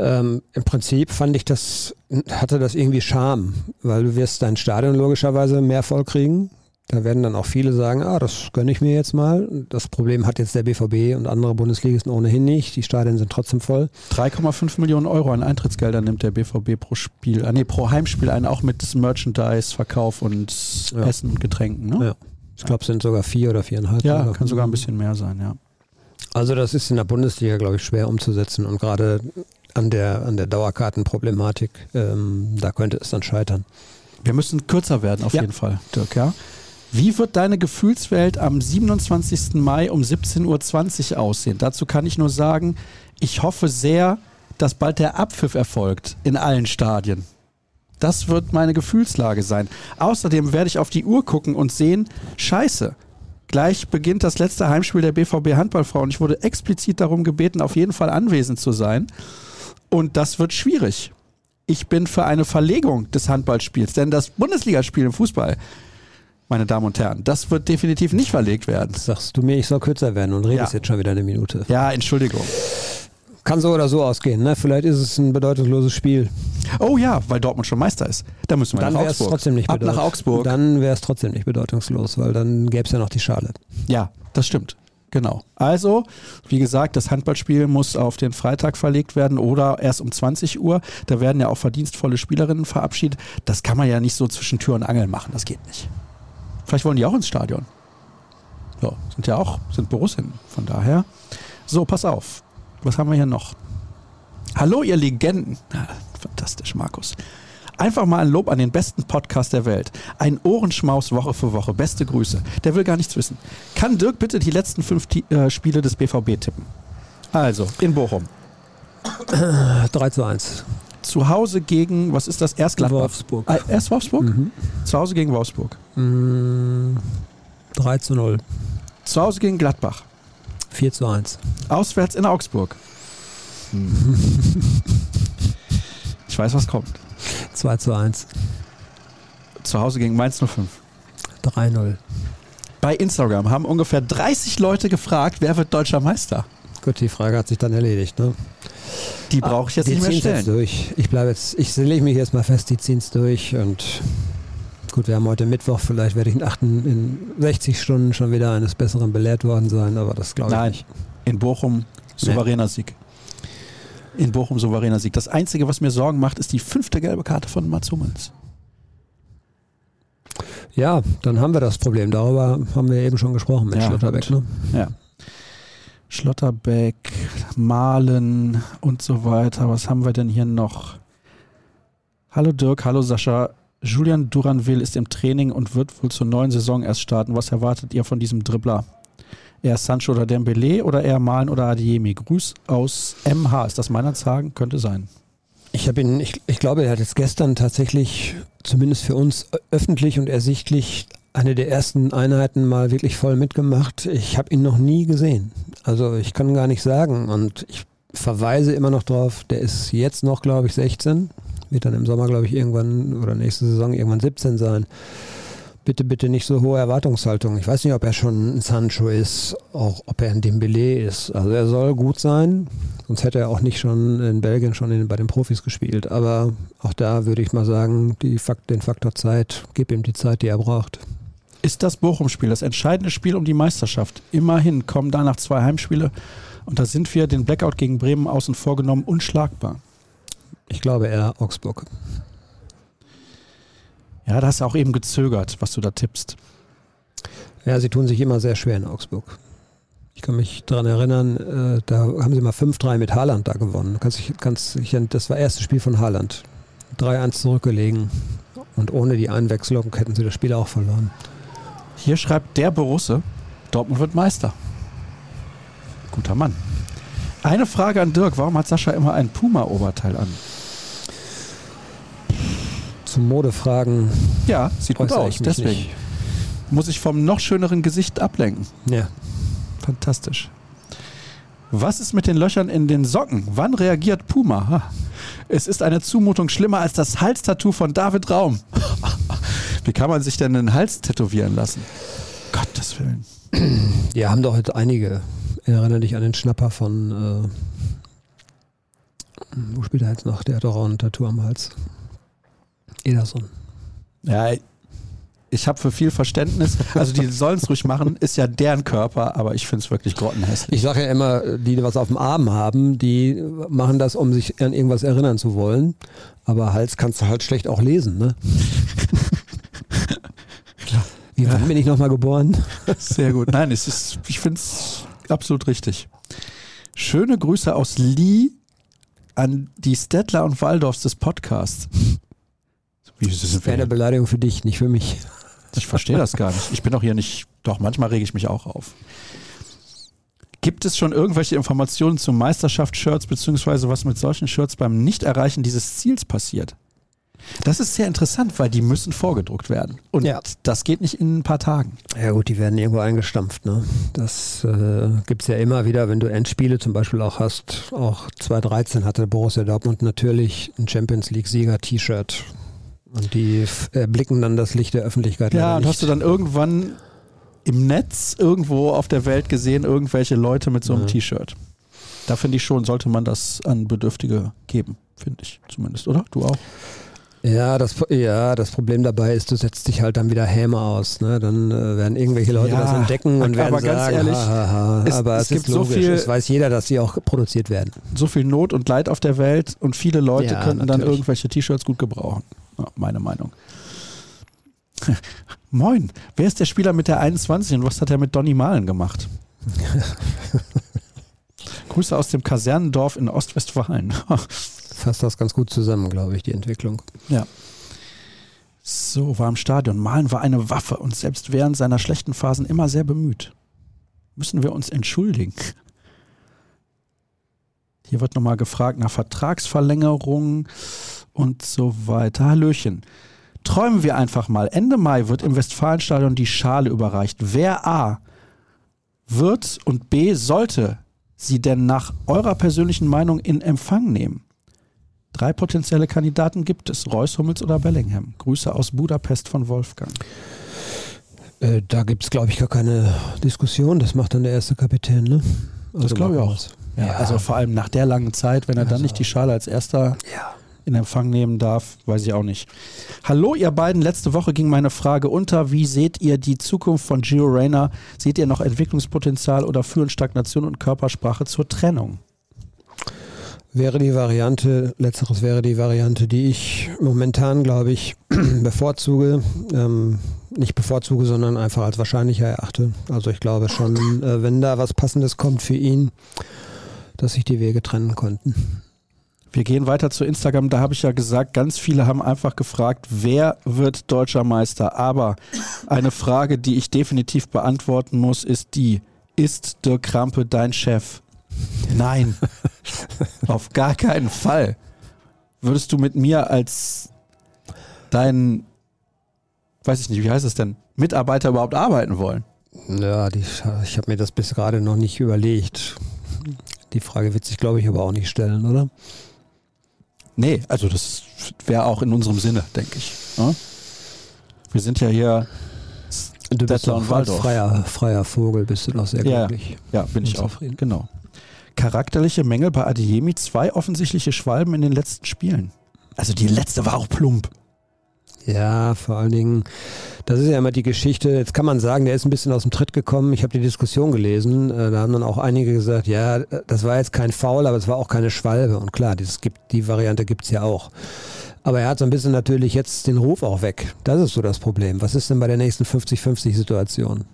ähm, Im Prinzip fand ich das, hatte das irgendwie Charme, weil du wirst dein Stadion logischerweise mehr voll kriegen. Da werden dann auch viele sagen, ah, das gönne ich mir jetzt mal. Das Problem hat jetzt der BVB und andere Bundesligisten ohnehin nicht. Die Stadien sind trotzdem voll. 3,5 Millionen Euro an Eintrittsgeldern nimmt der BVB pro Spiel, ah, nee, pro Heimspiel ein, auch mit Merchandise, Verkauf und ja. Essen und Getränken. Ne? Ja. Ich glaube, es sind sogar vier oder viereinhalb. Ja, kann sogar ein bisschen mehr sein, ja. Also das ist in der Bundesliga, glaube ich, schwer umzusetzen und gerade an der, an der Dauerkartenproblematik. Ähm, da könnte es dann scheitern. Wir müssen kürzer werden, auf ja. jeden Fall, Dirk, ja? Wie wird deine Gefühlswelt am 27. Mai um 17.20 Uhr aussehen? Dazu kann ich nur sagen, ich hoffe sehr, dass bald der Abpfiff erfolgt in allen Stadien. Das wird meine Gefühlslage sein. Außerdem werde ich auf die Uhr gucken und sehen, scheiße, gleich beginnt das letzte Heimspiel der BVB Handballfrauen. Ich wurde explizit darum gebeten, auf jeden Fall anwesend zu sein. Und das wird schwierig. Ich bin für eine Verlegung des Handballspiels, denn das Bundesligaspiel im Fußball, meine Damen und Herren, das wird definitiv nicht verlegt werden. Sagst du mir, ich soll kürzer werden und redest ja. jetzt schon wieder eine Minute. Ja, Entschuldigung. Kann so oder so ausgehen, ne? Vielleicht ist es ein bedeutungsloses Spiel. Oh ja, weil Dortmund schon Meister ist. Da müssen wir dann nach Augsburg. Trotzdem nicht Ab nach Augsburg. Dann wäre es trotzdem nicht bedeutungslos, weil dann gäbe es ja noch die Schale. Ja, das stimmt. Genau. Also, wie gesagt, das Handballspiel muss auf den Freitag verlegt werden oder erst um 20 Uhr. Da werden ja auch verdienstvolle Spielerinnen verabschiedet. Das kann man ja nicht so zwischen Tür und Angel machen. Das geht nicht. Vielleicht wollen die auch ins Stadion. So, sind ja auch, sind Borussinnen. Von daher. So, pass auf. Was haben wir hier noch? Hallo, ihr Legenden. Ah, fantastisch, Markus. Einfach mal ein Lob an den besten Podcast der Welt. Ein Ohrenschmaus Woche für Woche. Beste Grüße. Der will gar nichts wissen. Kann Dirk bitte die letzten fünf äh, Spiele des BVB tippen? Also, in Bochum. 3 zu 1. Zu Hause gegen, was ist das? Erst Gladbach. Wolfsburg. Ah, erst Wolfsburg? Mhm. Zu Hause gegen Wolfsburg. Mhm. 3 zu 0. Zu Hause gegen Gladbach. 4 zu 1. Auswärts in Augsburg. ich weiß, was kommt. 2 zu 1. Zu Hause gegen Mainz 05. 3-0. Bei Instagram haben ungefähr 30 Leute gefragt, wer wird deutscher Meister? Gut, die Frage hat sich dann erledigt, ne? Die brauche ich jetzt die nicht mehr stellen. Jetzt durch. Ich bleibe jetzt, ich lege mich jetzt mal fest, die ziehen es durch und gut, wir haben heute Mittwoch, vielleicht werde ich in, 8, in 60 Stunden schon wieder eines Besseren belehrt worden sein, aber das glaube ich nicht. Nein, in Bochum souveräner nee. Sieg in Bochum souveräner Sieg. Das Einzige, was mir Sorgen macht, ist die fünfte gelbe Karte von Mats Hummels. Ja, dann haben wir das Problem. Darüber haben wir eben schon gesprochen mit ja, Schlotterbeck. Ne? Ja. Schlotterbeck, Malen und so weiter. Was haben wir denn hier noch? Hallo Dirk, hallo Sascha. Julian Duranville ist im Training und wird wohl zur neuen Saison erst starten. Was erwartet ihr von diesem Dribbler? Eher Sancho oder Dembele oder eher Malen oder Adiemi? Gruß aus MH. Ist das meiner Zagen? Könnte sein. Ich habe ihn, ich, ich glaube, er hat jetzt gestern tatsächlich, zumindest für uns öffentlich und ersichtlich, eine der ersten Einheiten mal wirklich voll mitgemacht. Ich habe ihn noch nie gesehen. Also ich kann gar nicht sagen. Und ich verweise immer noch drauf, der ist jetzt noch, glaube ich, 16. Wird dann im Sommer, glaube ich, irgendwann oder nächste Saison irgendwann 17 sein bitte, bitte nicht so hohe Erwartungshaltung. Ich weiß nicht, ob er schon ein Sancho ist, auch ob er ein Dembele ist. Also er soll gut sein, sonst hätte er auch nicht schon in Belgien schon in, bei den Profis gespielt. Aber auch da würde ich mal sagen, die Fakt, den Faktor Zeit, gib ihm die Zeit, die er braucht. Ist das Bochum-Spiel das entscheidende Spiel um die Meisterschaft? Immerhin kommen danach zwei Heimspiele und da sind wir den Blackout gegen Bremen außen vorgenommen unschlagbar. Ich glaube eher Augsburg. Ja, da hast du auch eben gezögert, was du da tippst. Ja, sie tun sich immer sehr schwer in Augsburg. Ich kann mich daran erinnern, äh, da haben sie mal 5-3 mit Haaland da gewonnen. Kannst, kannst, das war das erste Spiel von Haaland. 3-1 zurückgelegen. Und ohne die Einwechslung hätten sie das Spiel auch verloren. Hier schreibt der Borusse, Dortmund wird Meister. Guter Mann. Eine Frage an Dirk, warum hat Sascha immer ein Puma-Oberteil an? Zu Modefragen. Ja, sieht gut aus, deswegen. Nicht. Muss ich vom noch schöneren Gesicht ablenken. Ja. Fantastisch. Was ist mit den Löchern in den Socken? Wann reagiert Puma? Ha. Es ist eine Zumutung schlimmer als das Halstattoo von David Raum. Wie kann man sich denn den Hals tätowieren lassen? Gottes Willen. Ja, haben doch heute einige. Erinnere dich an den Schnapper von. Äh, wo spielt er jetzt noch? Der hat doch auch ein Tattoo am Hals. Ederson. Ja, ich habe für viel Verständnis. Also die sollen es ruhig machen, ist ja deren Körper, aber ich finde es wirklich grottenhässlich. Ich sage ja immer, die was auf dem Arm haben, die machen das, um sich an irgendwas erinnern zu wollen. Aber Hals kannst du halt schlecht auch lesen, ne? Klar. Wie wann bin ich nochmal geboren? Sehr gut. Nein, es ist, ich finde es absolut richtig. Schöne Grüße aus Lee an die Stettler und Waldorfs des Podcasts. Wie ist das wäre eine Beleidigung für dich, nicht für mich. Ich verstehe das gar nicht. Ich bin auch hier nicht, doch manchmal rege ich mich auch auf. Gibt es schon irgendwelche Informationen zu Meisterschaft-Shirts, beziehungsweise was mit solchen Shirts beim Nicht-Erreichen dieses Ziels passiert? Das ist sehr interessant, weil die müssen vorgedruckt werden. Und ja. das geht nicht in ein paar Tagen. Ja gut, die werden irgendwo eingestampft. Ne? Das äh, gibt es ja immer wieder, wenn du Endspiele zum Beispiel auch hast. Auch 2013 hatte Borussia Dortmund natürlich ein Champions League-Sieger-T-Shirt und die erblicken dann das Licht der Öffentlichkeit. Ja, und hast du dann irgendwann im Netz irgendwo auf der Welt gesehen, irgendwelche Leute mit so einem ja. T-Shirt. Da finde ich schon, sollte man das an Bedürftige geben, finde ich zumindest, oder? Du auch? Ja das, ja, das Problem dabei ist, du setzt dich halt dann wieder Häme aus. Ne? Dann äh, werden irgendwelche Leute ja, das entdecken und werden sagen, ehrlich, ha, ha, ha. Es, aber es, es gibt ist logisch. So viel, es weiß jeder, dass sie auch produziert werden. So viel Not und Leid auf der Welt und viele Leute ja, könnten natürlich. dann irgendwelche T-Shirts gut gebrauchen meine Meinung. Moin, wer ist der Spieler mit der 21 und was hat er mit Donny Malen gemacht? Grüße aus dem Kasernendorf in Ostwestfalen. Fasst das ganz gut zusammen, glaube ich, die Entwicklung. Ja. So, war im Stadion. Malen war eine Waffe und selbst während seiner schlechten Phasen immer sehr bemüht. Müssen wir uns entschuldigen? Hier wird nochmal gefragt nach Vertragsverlängerung und so weiter. Hallöchen. Träumen wir einfach mal. Ende Mai wird im Westfalenstadion die Schale überreicht. Wer A wird und B sollte sie denn nach eurer persönlichen Meinung in Empfang nehmen? Drei potenzielle Kandidaten gibt es. Reus, Hummels oder Bellingham. Grüße aus Budapest von Wolfgang. Äh, da gibt es, glaube ich, gar keine Diskussion. Das macht dann der erste Kapitän, ne? Also das glaube ich auch. Ja, ja, Also vor allem nach der langen Zeit, wenn er also, dann nicht die Schale als erster ja in Empfang nehmen darf, weiß ich auch nicht. Hallo ihr beiden, letzte Woche ging meine Frage unter, wie seht ihr die Zukunft von Gio Reyna? Seht ihr noch Entwicklungspotenzial oder führen Stagnation und Körpersprache zur Trennung? Wäre die Variante, letzteres wäre die Variante, die ich momentan, glaube ich, bevorzuge. Ähm, nicht bevorzuge, sondern einfach als wahrscheinlicher erachte. Also ich glaube schon, äh, wenn da was Passendes kommt für ihn, dass sich die Wege trennen konnten. Wir gehen weiter zu Instagram. Da habe ich ja gesagt, ganz viele haben einfach gefragt, wer wird deutscher Meister? Aber eine Frage, die ich definitiv beantworten muss, ist die, ist Dirk Krampe dein Chef? Nein, auf gar keinen Fall. Würdest du mit mir als dein, weiß ich nicht, wie heißt es denn, Mitarbeiter überhaupt arbeiten wollen? Ja, die, ich habe mir das bis gerade noch nicht überlegt. Die Frage wird sich, glaube ich, aber auch nicht stellen, oder? Nee, also das wäre auch in unserem Sinne, denke ich. Ja? Wir sind ja hier Du bist und Waldorf. freier, freier Vogel, bist du doch sehr glücklich. Ja, bin ich auch. Genau. Charakterliche Mängel bei Adeyemi, zwei offensichtliche Schwalben in den letzten Spielen. Also die letzte war auch plump. Ja, vor allen Dingen, das ist ja immer die Geschichte. Jetzt kann man sagen, der ist ein bisschen aus dem Tritt gekommen. Ich habe die Diskussion gelesen. äh, Da haben dann auch einige gesagt, ja, das war jetzt kein Foul, aber es war auch keine Schwalbe. Und klar, das gibt, die Variante gibt's ja auch. Aber er hat so ein bisschen natürlich jetzt den Ruf auch weg. Das ist so das Problem. Was ist denn bei der nächsten 50-50-Situation?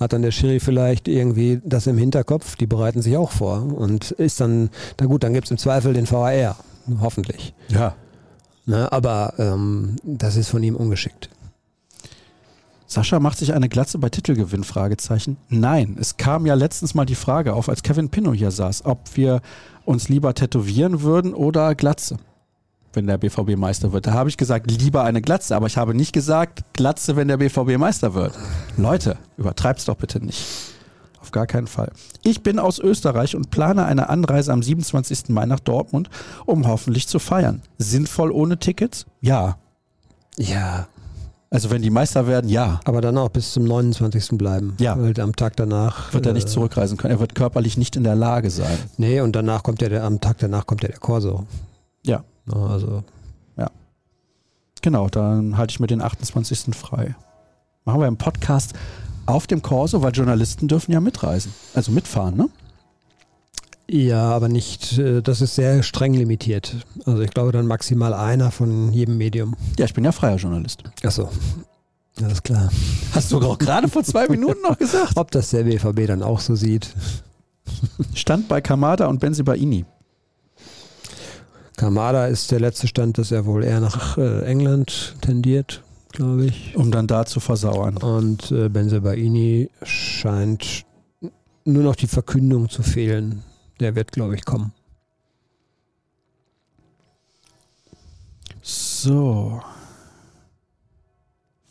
Hat dann der Schiri vielleicht irgendwie das im Hinterkopf? Die bereiten sich auch vor. Und ist dann, na gut, dann gibt's im Zweifel den VAR. Hoffentlich. Ja. Ne, aber ähm, das ist von ihm ungeschickt. Sascha macht sich eine Glatze bei Titelgewinn? Fragezeichen. Nein, es kam ja letztens mal die Frage auf, als Kevin Pinnow hier saß, ob wir uns lieber tätowieren würden oder Glatze, wenn der BVB Meister wird. Da habe ich gesagt, lieber eine Glatze, aber ich habe nicht gesagt, Glatze, wenn der BVB Meister wird. Leute, übertreib's doch bitte nicht. Gar keinen Fall. Ich bin aus Österreich und plane eine Anreise am 27. Mai nach Dortmund, um hoffentlich zu feiern. Sinnvoll ohne Tickets? Ja. Ja. Also wenn die Meister werden, ja. Aber dann auch bis zum 29. bleiben. Ja. Weil am Tag danach. Wird er nicht äh, zurückreisen können. Er wird körperlich nicht in der Lage sein. Nee, und danach kommt ja der, am Tag danach kommt ja der Corso. Ja. Also, Genau, dann halte ich mir den 28. frei. Machen wir einen Podcast auf dem Corso, weil Journalisten dürfen ja mitreisen. Also mitfahren, ne? ja, aber nicht, äh, das ist sehr streng limitiert. Also ich glaube dann maximal einer von jedem Medium. Ja, ich bin ja freier Journalist. Achso. Alles klar. Hast du auch gerade vor zwei Minuten noch gesagt. Ob das der BVB dann auch so sieht. Stand bei Kamada und Benzibaini. Kamada ist der letzte Stand, dass er wohl eher nach äh, England tendiert, glaube ich. Um dann da zu versauern. Und äh, Benzebaini scheint nur noch die Verkündung zu fehlen. Der wird, glaube ich, kommen. So.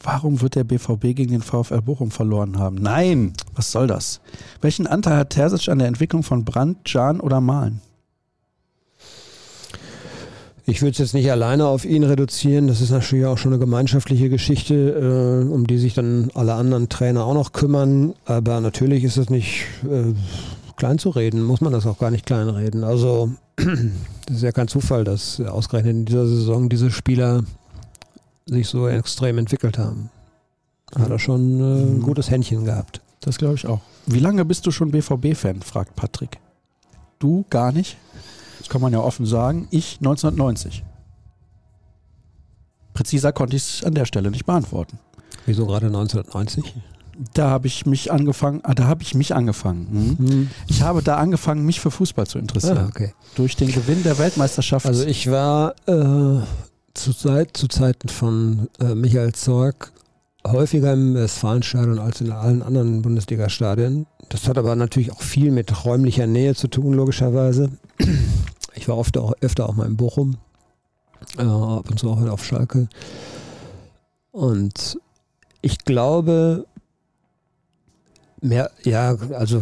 Warum wird der BVB gegen den VfL Bochum verloren haben? Nein, was soll das? Welchen Anteil hat Terzic an der Entwicklung von Brandt, Can oder Malen? Ich würde es jetzt nicht alleine auf ihn reduzieren. Das ist natürlich auch schon eine gemeinschaftliche Geschichte, äh, um die sich dann alle anderen Trainer auch noch kümmern. Aber natürlich ist es nicht äh, klein zu reden, muss man das auch gar nicht kleinreden. Also das ist ja kein Zufall, dass ausgerechnet in dieser Saison diese Spieler sich so extrem entwickelt haben. Hat er schon äh, ein gutes Händchen gehabt. Das glaube ich auch. Wie lange bist du schon BVB-Fan? fragt Patrick. Du gar nicht? Das kann man ja offen sagen. Ich 1990. Präziser konnte ich es an der Stelle nicht beantworten. Wieso gerade 1990? Da habe ich mich angefangen, ah, da habe ich mich angefangen. Mhm. Ich habe da angefangen, mich für Fußball zu interessieren. Ah, okay. Durch den Gewinn der Weltmeisterschaft. Also ich war äh, zu, Zeit, zu Zeiten von äh, Michael Zorg häufiger im Westfalenstadion als in allen anderen Bundesliga-Stadien. Das hat aber natürlich auch viel mit räumlicher Nähe zu tun, logischerweise. Ich war oft auch, öfter auch mal in Bochum, äh, ab und zu auch auf Schalke. Und ich glaube, mehr, ja, also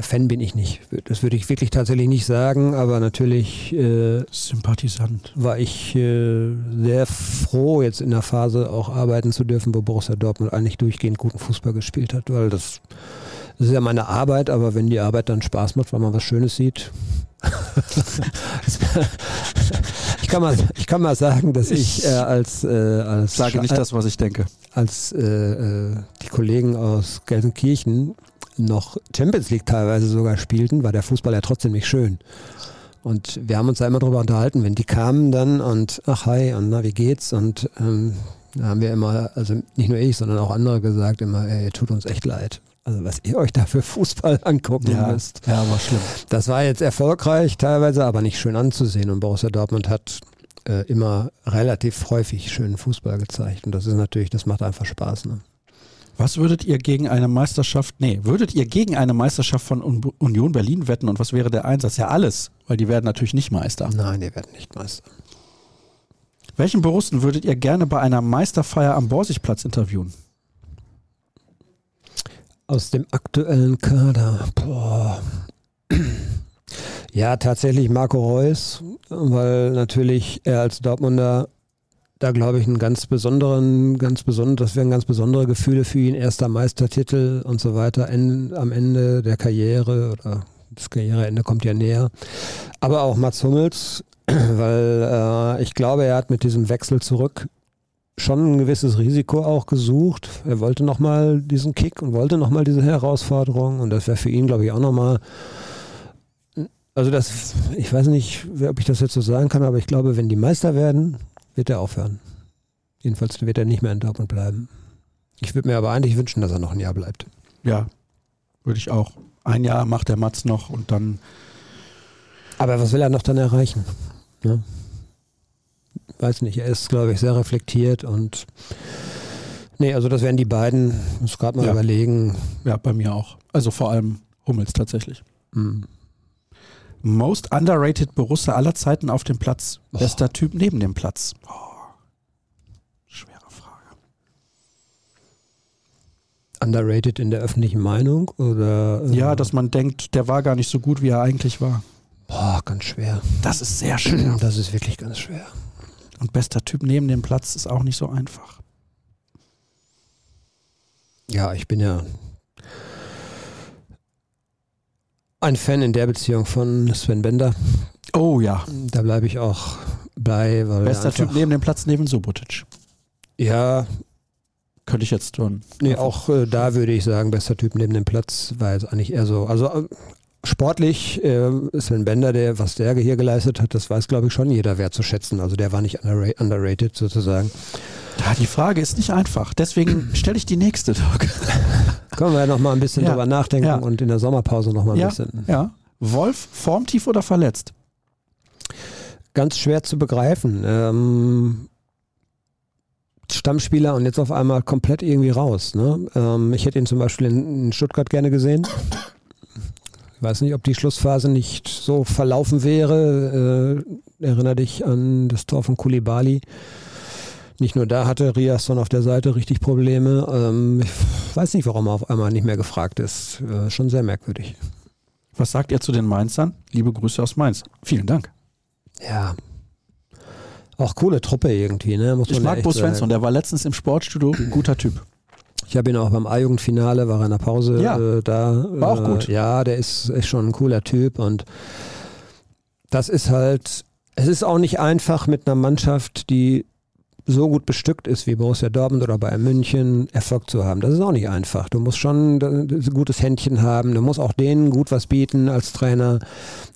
Fan bin ich nicht. Das würde ich wirklich tatsächlich nicht sagen, aber natürlich äh, Sympathisant. war ich äh, sehr froh, jetzt in der Phase auch arbeiten zu dürfen, wo Borussia Dortmund eigentlich durchgehend guten Fußball gespielt hat, weil das, das ist ja meine Arbeit, aber wenn die Arbeit dann Spaß macht, weil man was Schönes sieht. Ich, kann mal, ich kann mal sagen, dass ich äh, als, äh, als Sage nicht Scha- das, was ich denke. als äh, äh, die Kollegen aus Gelsenkirchen noch Champions League teilweise sogar spielten, war der Fußball ja trotzdem nicht schön. Und wir haben uns da immer drüber unterhalten, wenn die kamen dann und ach hi und na wie geht's und ähm, Da haben wir immer, also nicht nur ich, sondern auch andere gesagt, immer, ey, tut uns echt leid. Also was ihr euch da für Fußball angucken ja, müsst. Ja, war schlimm. Das war jetzt erfolgreich teilweise, aber nicht schön anzusehen. Und Borussia Dortmund hat äh, immer relativ häufig schönen Fußball gezeigt. Und das ist natürlich, das macht einfach Spaß. Ne? Was würdet ihr gegen eine Meisterschaft, nee, würdet ihr gegen eine Meisterschaft von Union Berlin wetten und was wäre der Einsatz? Ja, alles, weil die werden natürlich nicht Meister. Nein, die werden nicht Meister. Welchen Borussen würdet ihr gerne bei einer Meisterfeier am Borsigplatz interviewen? Aus dem aktuellen Kader. Boah. Ja, tatsächlich Marco Reus, weil natürlich er als Dortmunder da glaube ich einen ganz besonderen, ganz besonderen, das wären ganz besondere Gefühle für ihn. Erster Meistertitel und so weiter en, am Ende der Karriere oder das Karriereende kommt ja näher. Aber auch Mats Hummels, weil äh, ich glaube, er hat mit diesem Wechsel zurück schon ein gewisses Risiko auch gesucht. Er wollte nochmal diesen Kick und wollte nochmal diese Herausforderung und das wäre für ihn, glaube ich, auch nochmal also das, ich weiß nicht, ob ich das jetzt so sagen kann, aber ich glaube, wenn die Meister werden, wird er aufhören. Jedenfalls wird er nicht mehr in Dortmund bleiben. Ich würde mir aber eigentlich wünschen, dass er noch ein Jahr bleibt. Ja, würde ich auch. Ein Jahr macht der Matz noch und dann. Aber was will er noch dann erreichen? Ja. Weiß nicht, er ist, glaube ich, sehr reflektiert und. Nee, also das wären die beiden. Muss gerade mal ja. überlegen. Ja, bei mir auch. Also vor allem Hummels tatsächlich. Mhm. Most underrated Borussia aller Zeiten auf dem Platz. Oh. Bester Typ neben dem Platz. Oh. Schwere Frage. Underrated in der öffentlichen Meinung oder? Äh ja, dass man denkt, der war gar nicht so gut, wie er eigentlich war. Boah, ganz schwer. Das ist sehr schwer. Das ist wirklich ganz schwer. Und bester Typ neben dem Platz ist auch nicht so einfach. Ja, ich bin ja ein Fan in der Beziehung von Sven Bender. Oh ja. Da bleibe ich auch bei. Weil Bester Typ neben dem Platz neben Subotic. Ja. Könnte ich jetzt tun. Nee, auch äh, da würde ich sagen, bester Typ neben dem Platz, war jetzt eigentlich eher so. Also äh, sportlich, äh, Sven Bender, der, was der hier geleistet hat, das weiß, glaube ich, schon jeder wertzuschätzen. Also der war nicht underrated sozusagen. Ja, die Frage ist nicht einfach. Deswegen stelle ich die nächste, Doc. Können wir ja noch mal ein bisschen ja. drüber nachdenken ja. und in der Sommerpause noch mal ein ja. bisschen. Ja. Wolf, formtief oder verletzt? Ganz schwer zu begreifen. Ähm, Stammspieler und jetzt auf einmal komplett irgendwie raus. Ne? Ähm, ich hätte ihn zum Beispiel in, in Stuttgart gerne gesehen. Ich weiß nicht, ob die Schlussphase nicht so verlaufen wäre. Äh, erinnere dich an das Tor von Kulibali. Nicht nur da hatte Riasson auf der Seite richtig Probleme. Ähm, ich weiß nicht, warum er auf einmal nicht mehr gefragt ist. Äh, schon sehr merkwürdig. Was sagt er zu den Mainzern? Liebe Grüße aus Mainz. Vielen Dank. Ja. Auch coole Truppe irgendwie, ne? Muss ich mag Bo Svensson, der war letztens im Sportstudio. Guter Typ. Ich habe ihn auch beim A-Jugendfinale, war er in der Pause ja, äh, da. War auch gut. Äh, ja, der ist, ist schon ein cooler Typ und das ist halt, es ist auch nicht einfach mit einer Mannschaft, die so gut bestückt ist wie Borussia Dortmund oder Bayern München, Erfolg zu haben. Das ist auch nicht einfach. Du musst schon ein gutes Händchen haben, du musst auch denen gut was bieten als Trainer.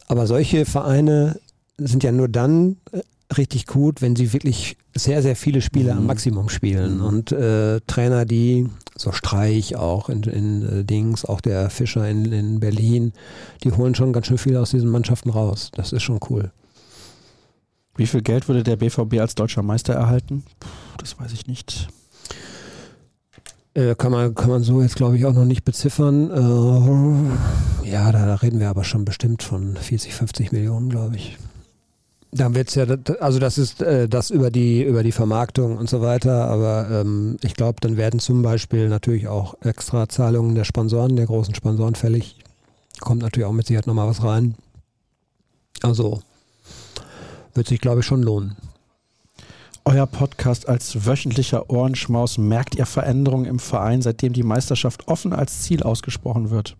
Aber solche Vereine sind ja nur dann richtig gut, wenn sie wirklich sehr, sehr viele Spiele mhm. am Maximum spielen. Mhm. Und äh, Trainer, die, so Streich auch in, in äh, Dings, auch der Fischer in, in Berlin, die holen schon ganz schön viel aus diesen Mannschaften raus. Das ist schon cool. Wie viel Geld würde der BVB als deutscher Meister erhalten? Puh, das weiß ich nicht. Äh, kann, man, kann man so jetzt, glaube ich, auch noch nicht beziffern. Äh, ja, da, da, reden wir aber schon bestimmt von 40, 50 Millionen, glaube ich. Dann wird es ja, also das ist äh, das über die, über die Vermarktung und so weiter, aber ähm, ich glaube, dann werden zum Beispiel natürlich auch extra Zahlungen der Sponsoren, der großen Sponsoren fällig. Kommt natürlich auch mit Sicherheit nochmal was rein. Also wird sich, glaube ich, schon lohnen. Euer Podcast als wöchentlicher Ohrenschmaus, merkt ihr Veränderungen im Verein, seitdem die Meisterschaft offen als Ziel ausgesprochen wird?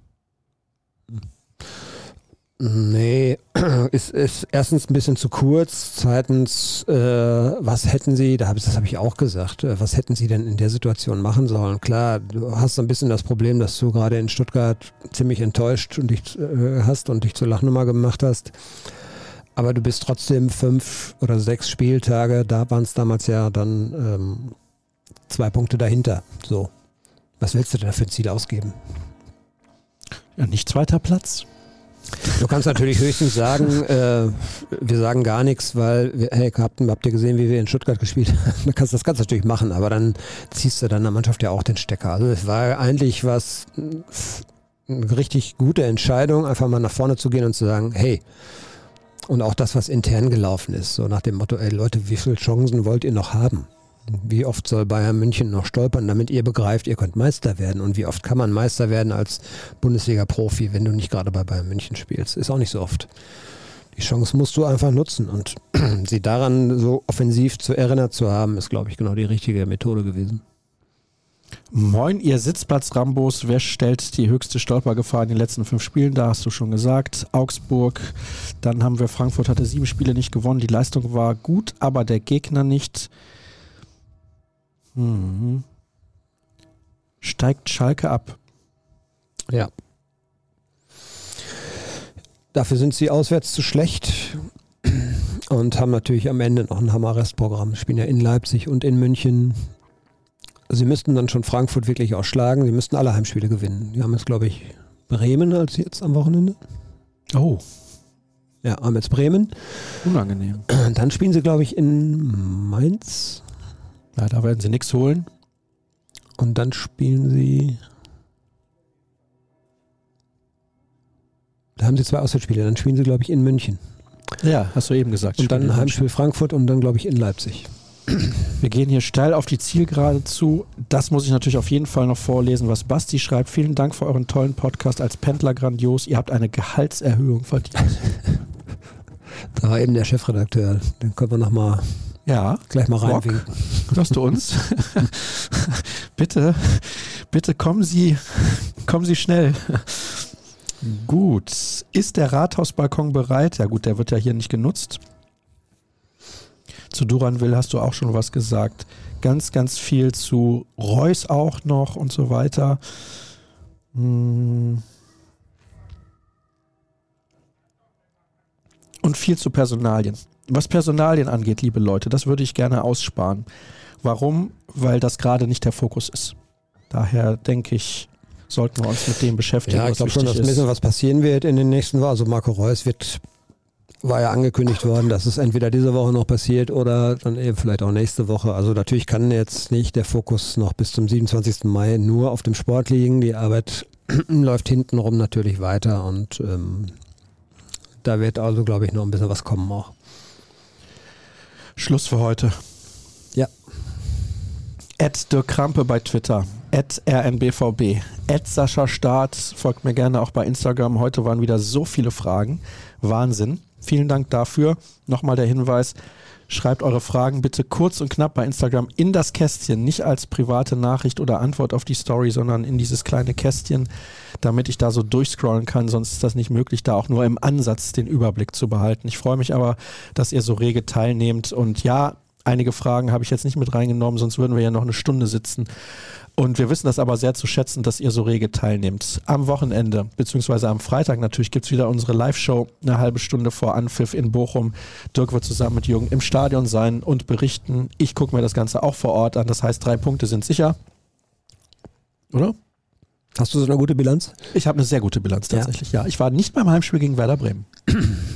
Nee, ist, ist erstens ein bisschen zu kurz. Zweitens, äh, was hätten Sie, da hab, das habe ich auch gesagt, äh, was hätten Sie denn in der Situation machen sollen? Klar, du hast ein bisschen das Problem, dass du gerade in Stuttgart ziemlich enttäuscht und dich äh, hast und dich zur Lachnummer gemacht hast. Aber du bist trotzdem fünf oder sechs Spieltage, da waren es damals ja dann ähm, zwei Punkte dahinter. So. Was willst du denn für ein Ziel ausgeben? Ja, nicht zweiter Platz. Du kannst natürlich höchstens sagen, äh, wir sagen gar nichts, weil, wir, hey, habt, habt ihr gesehen, wie wir in Stuttgart gespielt haben? das kannst du natürlich machen, aber dann ziehst du dann der Mannschaft ja auch den Stecker. Also es war eigentlich was, eine richtig gute Entscheidung, einfach mal nach vorne zu gehen und zu sagen, hey, und auch das, was intern gelaufen ist, so nach dem Motto, ey Leute, wie viele Chancen wollt ihr noch haben? Wie oft soll Bayern München noch stolpern, damit ihr begreift, ihr könnt Meister werden? Und wie oft kann man Meister werden als Bundesliga-Profi, wenn du nicht gerade bei Bayern München spielst? Ist auch nicht so oft. Die Chance musst du einfach nutzen. Und sie daran so offensiv zu erinnert zu haben, ist, glaube ich, genau die richtige Methode gewesen. Moin, ihr Sitzplatz-Rambos. Wer stellt die höchste Stolpergefahr in den letzten fünf Spielen? Da hast du schon gesagt. Augsburg. Dann haben wir Frankfurt hatte sieben Spiele nicht gewonnen. Die Leistung war gut, aber der Gegner nicht. Mhm. Steigt Schalke ab? Ja. Dafür sind sie auswärts zu schlecht und haben natürlich am Ende noch ein Hammer-Restprogramm. Spielen ja in Leipzig und in München. Sie müssten dann schon Frankfurt wirklich auch schlagen. Sie müssten alle Heimspiele gewinnen. Die haben jetzt, glaube ich, Bremen als jetzt am Wochenende. Oh. Ja, haben jetzt Bremen. Unangenehm. Dann spielen sie, glaube ich, in Mainz. Ja, da werden sie nichts holen. Und dann spielen sie. Da haben sie zwei Auswärtsspiele. Dann spielen sie, glaube ich, in München. Ja, hast du eben gesagt. Und dann Heimspiel Frankfurt und dann, glaube ich, in Leipzig. Wir gehen hier steil auf die Zielgerade zu. Das muss ich natürlich auf jeden Fall noch vorlesen, was Basti schreibt. Vielen Dank für euren tollen Podcast als Pendler grandios. Ihr habt eine Gehaltserhöhung verdient. da war eben der Chefredakteur. Den können wir nochmal ja. Gleich mal reinwinken. Hörst du uns? bitte, bitte kommen Sie, kommen Sie schnell. Gut. Ist der Rathausbalkon bereit? Ja gut, der wird ja hier nicht genutzt. Zu Duranville hast du auch schon was gesagt. Ganz, ganz viel zu Reus auch noch und so weiter. Hm. Und viel zu Personalien. Was Personalien angeht, liebe Leute, das würde ich gerne aussparen. Warum? Weil das gerade nicht der Fokus ist. Daher denke ich, sollten wir uns mit dem beschäftigen. Ja, ich glaube schon, dass ein bisschen was passieren wird in den nächsten Wochen. Also Marco Reus wird, war ja angekündigt worden, dass es entweder diese Woche noch passiert oder dann eben vielleicht auch nächste Woche. Also natürlich kann jetzt nicht der Fokus noch bis zum 27. Mai nur auf dem Sport liegen. Die Arbeit läuft hintenrum natürlich weiter und ähm, da wird also, glaube ich, noch ein bisschen was kommen auch. Schluss für heute. Ja. Ed Dirk Krampe bei Twitter. Ed RNBVB. Ed Sascha Staat. Folgt mir gerne auch bei Instagram. Heute waren wieder so viele Fragen. Wahnsinn. Vielen Dank dafür. Nochmal der Hinweis. Schreibt eure Fragen bitte kurz und knapp bei Instagram in das Kästchen, nicht als private Nachricht oder Antwort auf die Story, sondern in dieses kleine Kästchen, damit ich da so durchscrollen kann. Sonst ist das nicht möglich, da auch nur im Ansatz den Überblick zu behalten. Ich freue mich aber, dass ihr so rege teilnehmt. Und ja, einige Fragen habe ich jetzt nicht mit reingenommen, sonst würden wir ja noch eine Stunde sitzen. Und wir wissen das aber sehr zu schätzen, dass ihr so rege teilnehmt. Am Wochenende, beziehungsweise am Freitag natürlich, gibt es wieder unsere Live-Show, eine halbe Stunde vor Anpfiff in Bochum. Dirk wird zusammen mit Jürgen im Stadion sein und berichten. Ich gucke mir das Ganze auch vor Ort an. Das heißt, drei Punkte sind sicher. Oder? Hast du so eine gute Bilanz? Ich habe eine sehr gute Bilanz tatsächlich, ja. ja. Ich war nicht beim Heimspiel gegen Werder Bremen.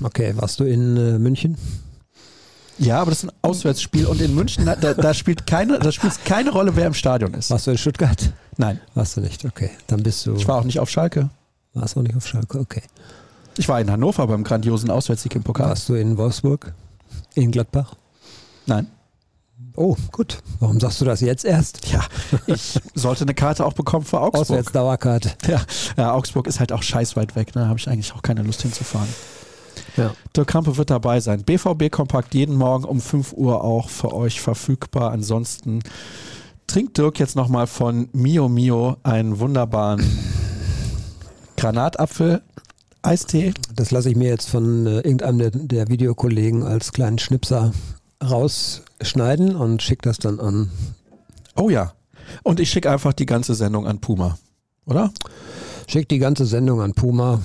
Okay, warst du in äh, München? Ja, aber das ist ein Auswärtsspiel und in München, da, da spielt keine, da spielt keine Rolle, wer im Stadion ist. Warst du in Stuttgart? Nein. Warst du nicht, okay. Dann bist du. Ich war auch nicht auf Schalke. Warst auch nicht auf Schalke, okay. Ich war in Hannover beim grandiosen Auswärtssieg im Pokal. Warst du in Wolfsburg? In Gladbach? Nein. Oh, gut. Warum sagst du das jetzt erst? Ja, ich sollte eine Karte auch bekommen für Augsburg. Auswärtsdauerkarte. Ja, ja, Augsburg ist halt auch scheiß weit weg. Da ne? habe ich eigentlich auch keine Lust hinzufahren. Ja. Dirk Krampe wird dabei sein. BVB Kompakt jeden Morgen um 5 Uhr auch für euch verfügbar. Ansonsten trinkt Dirk jetzt nochmal von Mio Mio einen wunderbaren Granatapfel. Eistee. Das lasse ich mir jetzt von äh, irgendeinem der, der Videokollegen als kleinen Schnipser rausschneiden und schicke das dann an. Oh ja. Und ich schicke einfach die ganze Sendung an Puma, oder? Schick die ganze Sendung an Puma.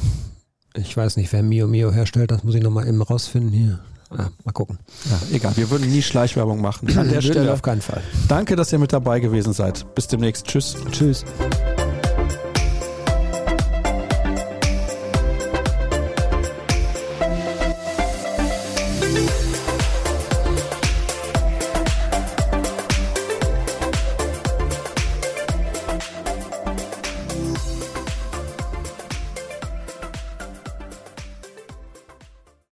Ich weiß nicht, wer Mio Mio herstellt, das muss ich nochmal eben rausfinden hier. Ja, mal gucken. Ja, egal, wir würden nie Schleichwerbung machen. An der Stelle auf keinen Fall. danke, dass ihr mit dabei gewesen seid. Bis demnächst. Tschüss. Tschüss.